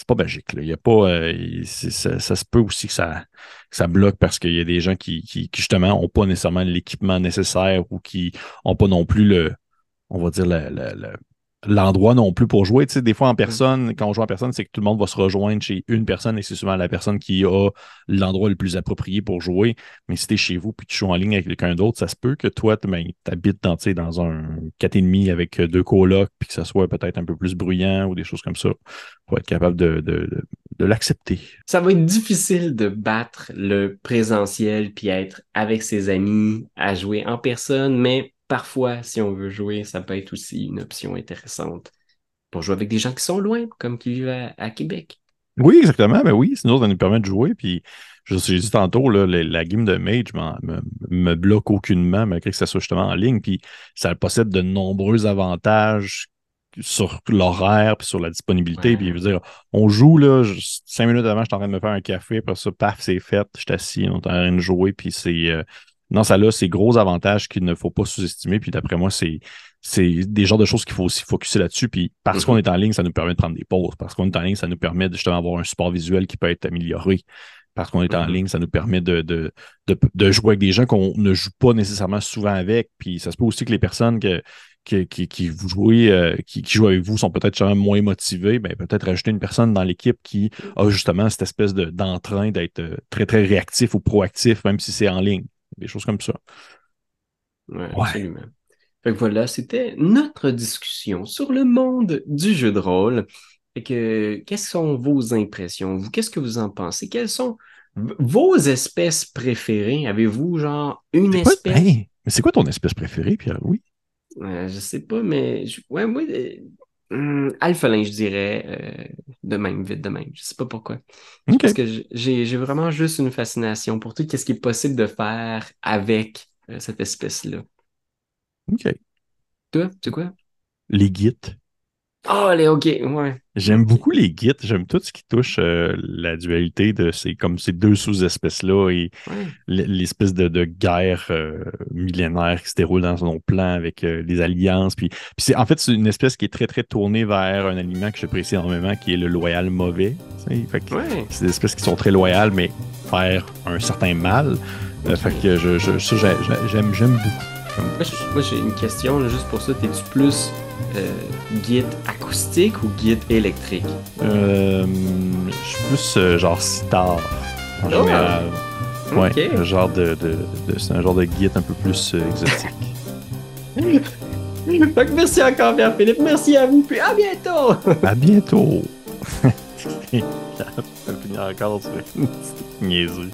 c'est pas magique. Il y a pas, euh, ça, se peut aussi que ça, ça bloque parce qu'il y a des gens qui, qui, justement n'ont pas nécessairement l'équipement nécessaire ou qui n'ont pas non plus le, on va dire, le, l'endroit non plus pour jouer. Tu sais, des fois, en mm. personne, quand on joue en personne, c'est que tout le monde va se rejoindre chez une personne et c'est souvent la personne qui a l'endroit le plus approprié pour jouer. Mais si tu es chez vous puis tu joues en ligne avec quelqu'un d'autre, ça se peut que toi, tu ben, habites dans, dans un 4,5 avec deux colocs puis que ça soit peut-être un peu plus bruyant ou des choses comme ça pour être capable de, de, de, l'accepter. Ça va être difficile de battre le présentiel puis être avec ses amis à jouer en personne, mais parfois, si on veut jouer, ça peut être aussi une option intéressante pour jouer avec des gens qui sont loin, comme qui vivent à, Québec. Oui, exactement. Mais ben oui, sinon, ça nous permet de jouer. Puis, je j'ai dit tantôt, là, la, game de Mage me, me, bloque aucunement, malgré que ça soit justement en ligne. Puis, ça possède de nombreux avantages sur l'horaire puis sur la disponibilité. Puis, je veux dire, on joue, là, cinq minutes avant, je suis en train de me faire un café. Après ça, paf, c'est fait. Je suis assis, on est en train de jouer. Puis, c'est. Euh, non, ça a ces gros avantages qu'il ne faut pas sous-estimer. Puis d'après moi, c'est c'est des genres de choses qu'il faut aussi focuser là-dessus. Puis parce qu'on mhm. est en ligne, ça nous permet de prendre des pauses. Parce qu'on est en ligne, ça nous permet de justement avoir un support visuel qui peut être amélioré. Parce qu'on est en mhm. ligne, ça nous permet de, de, de, jouer avec des gens qu'on ne joue pas nécessairement souvent avec. Puis ça se peut aussi que les personnes que, qui, qui, vous jouez, euh, qui, jouent avec vous sont peut-être moins motivés, ben, peut-être rajouter une personne dans l'équipe qui a justement cette espèce d'entrain d'être euh, très, très réactif ou proactif, même si c'est en ligne des choses comme ça. Ouais, absolument. Fait que voilà, c'était notre discussion sur le monde du jeu de rôle. Fait que, quelles sont vos impressions? Vous, qu'est-ce que vous en pensez? Quelles sont vos espèces préférées? Avez-vous, genre, une espèce? mais c'est quoi ton espèce préférée, Pierre-Louis? Euh, je sais pas, mais ouais, moi, euh, Hum, alphelin, je dirais, euh, de même, vite de même. Je sais pas pourquoi. Parce que j'ai vraiment juste une fascination pour tout ce qui est possible de faire avec euh, cette espèce-là. OK. Toi, c'est quoi? Les guides. Oh, les OK, ouais. J'aime beaucoup les guides. J'aime tout ce qui touche euh, la dualité de ces, comme ces deux sous-espèces-là et l'espèce de, guerre euh, millénaire qui se déroule dans son plan avec euh, les alliances. Puis, c'est, en fait, c'est une espèce qui est très, très tournée vers un aliment que j'apprécie énormément, qui est le loyal mauvais. C'est des espèces qui sont très loyales, mais faire un certain mal. fait que je, j'aime, j'aime beaucoup. Moi, j'ai une question juste pour ça. T'es-tu plus euh, guide acoustique ou guide électrique? Euh, je suis plus euh, genre sitar en oh! général. Ouais, un genre de, de, c'est un genre de guide un peu plus exotique. Donc, merci encore, Pierre-Philippe. Merci à vous, puis à bientôt! à bientôt! Ça finir encore sur une niaiserie.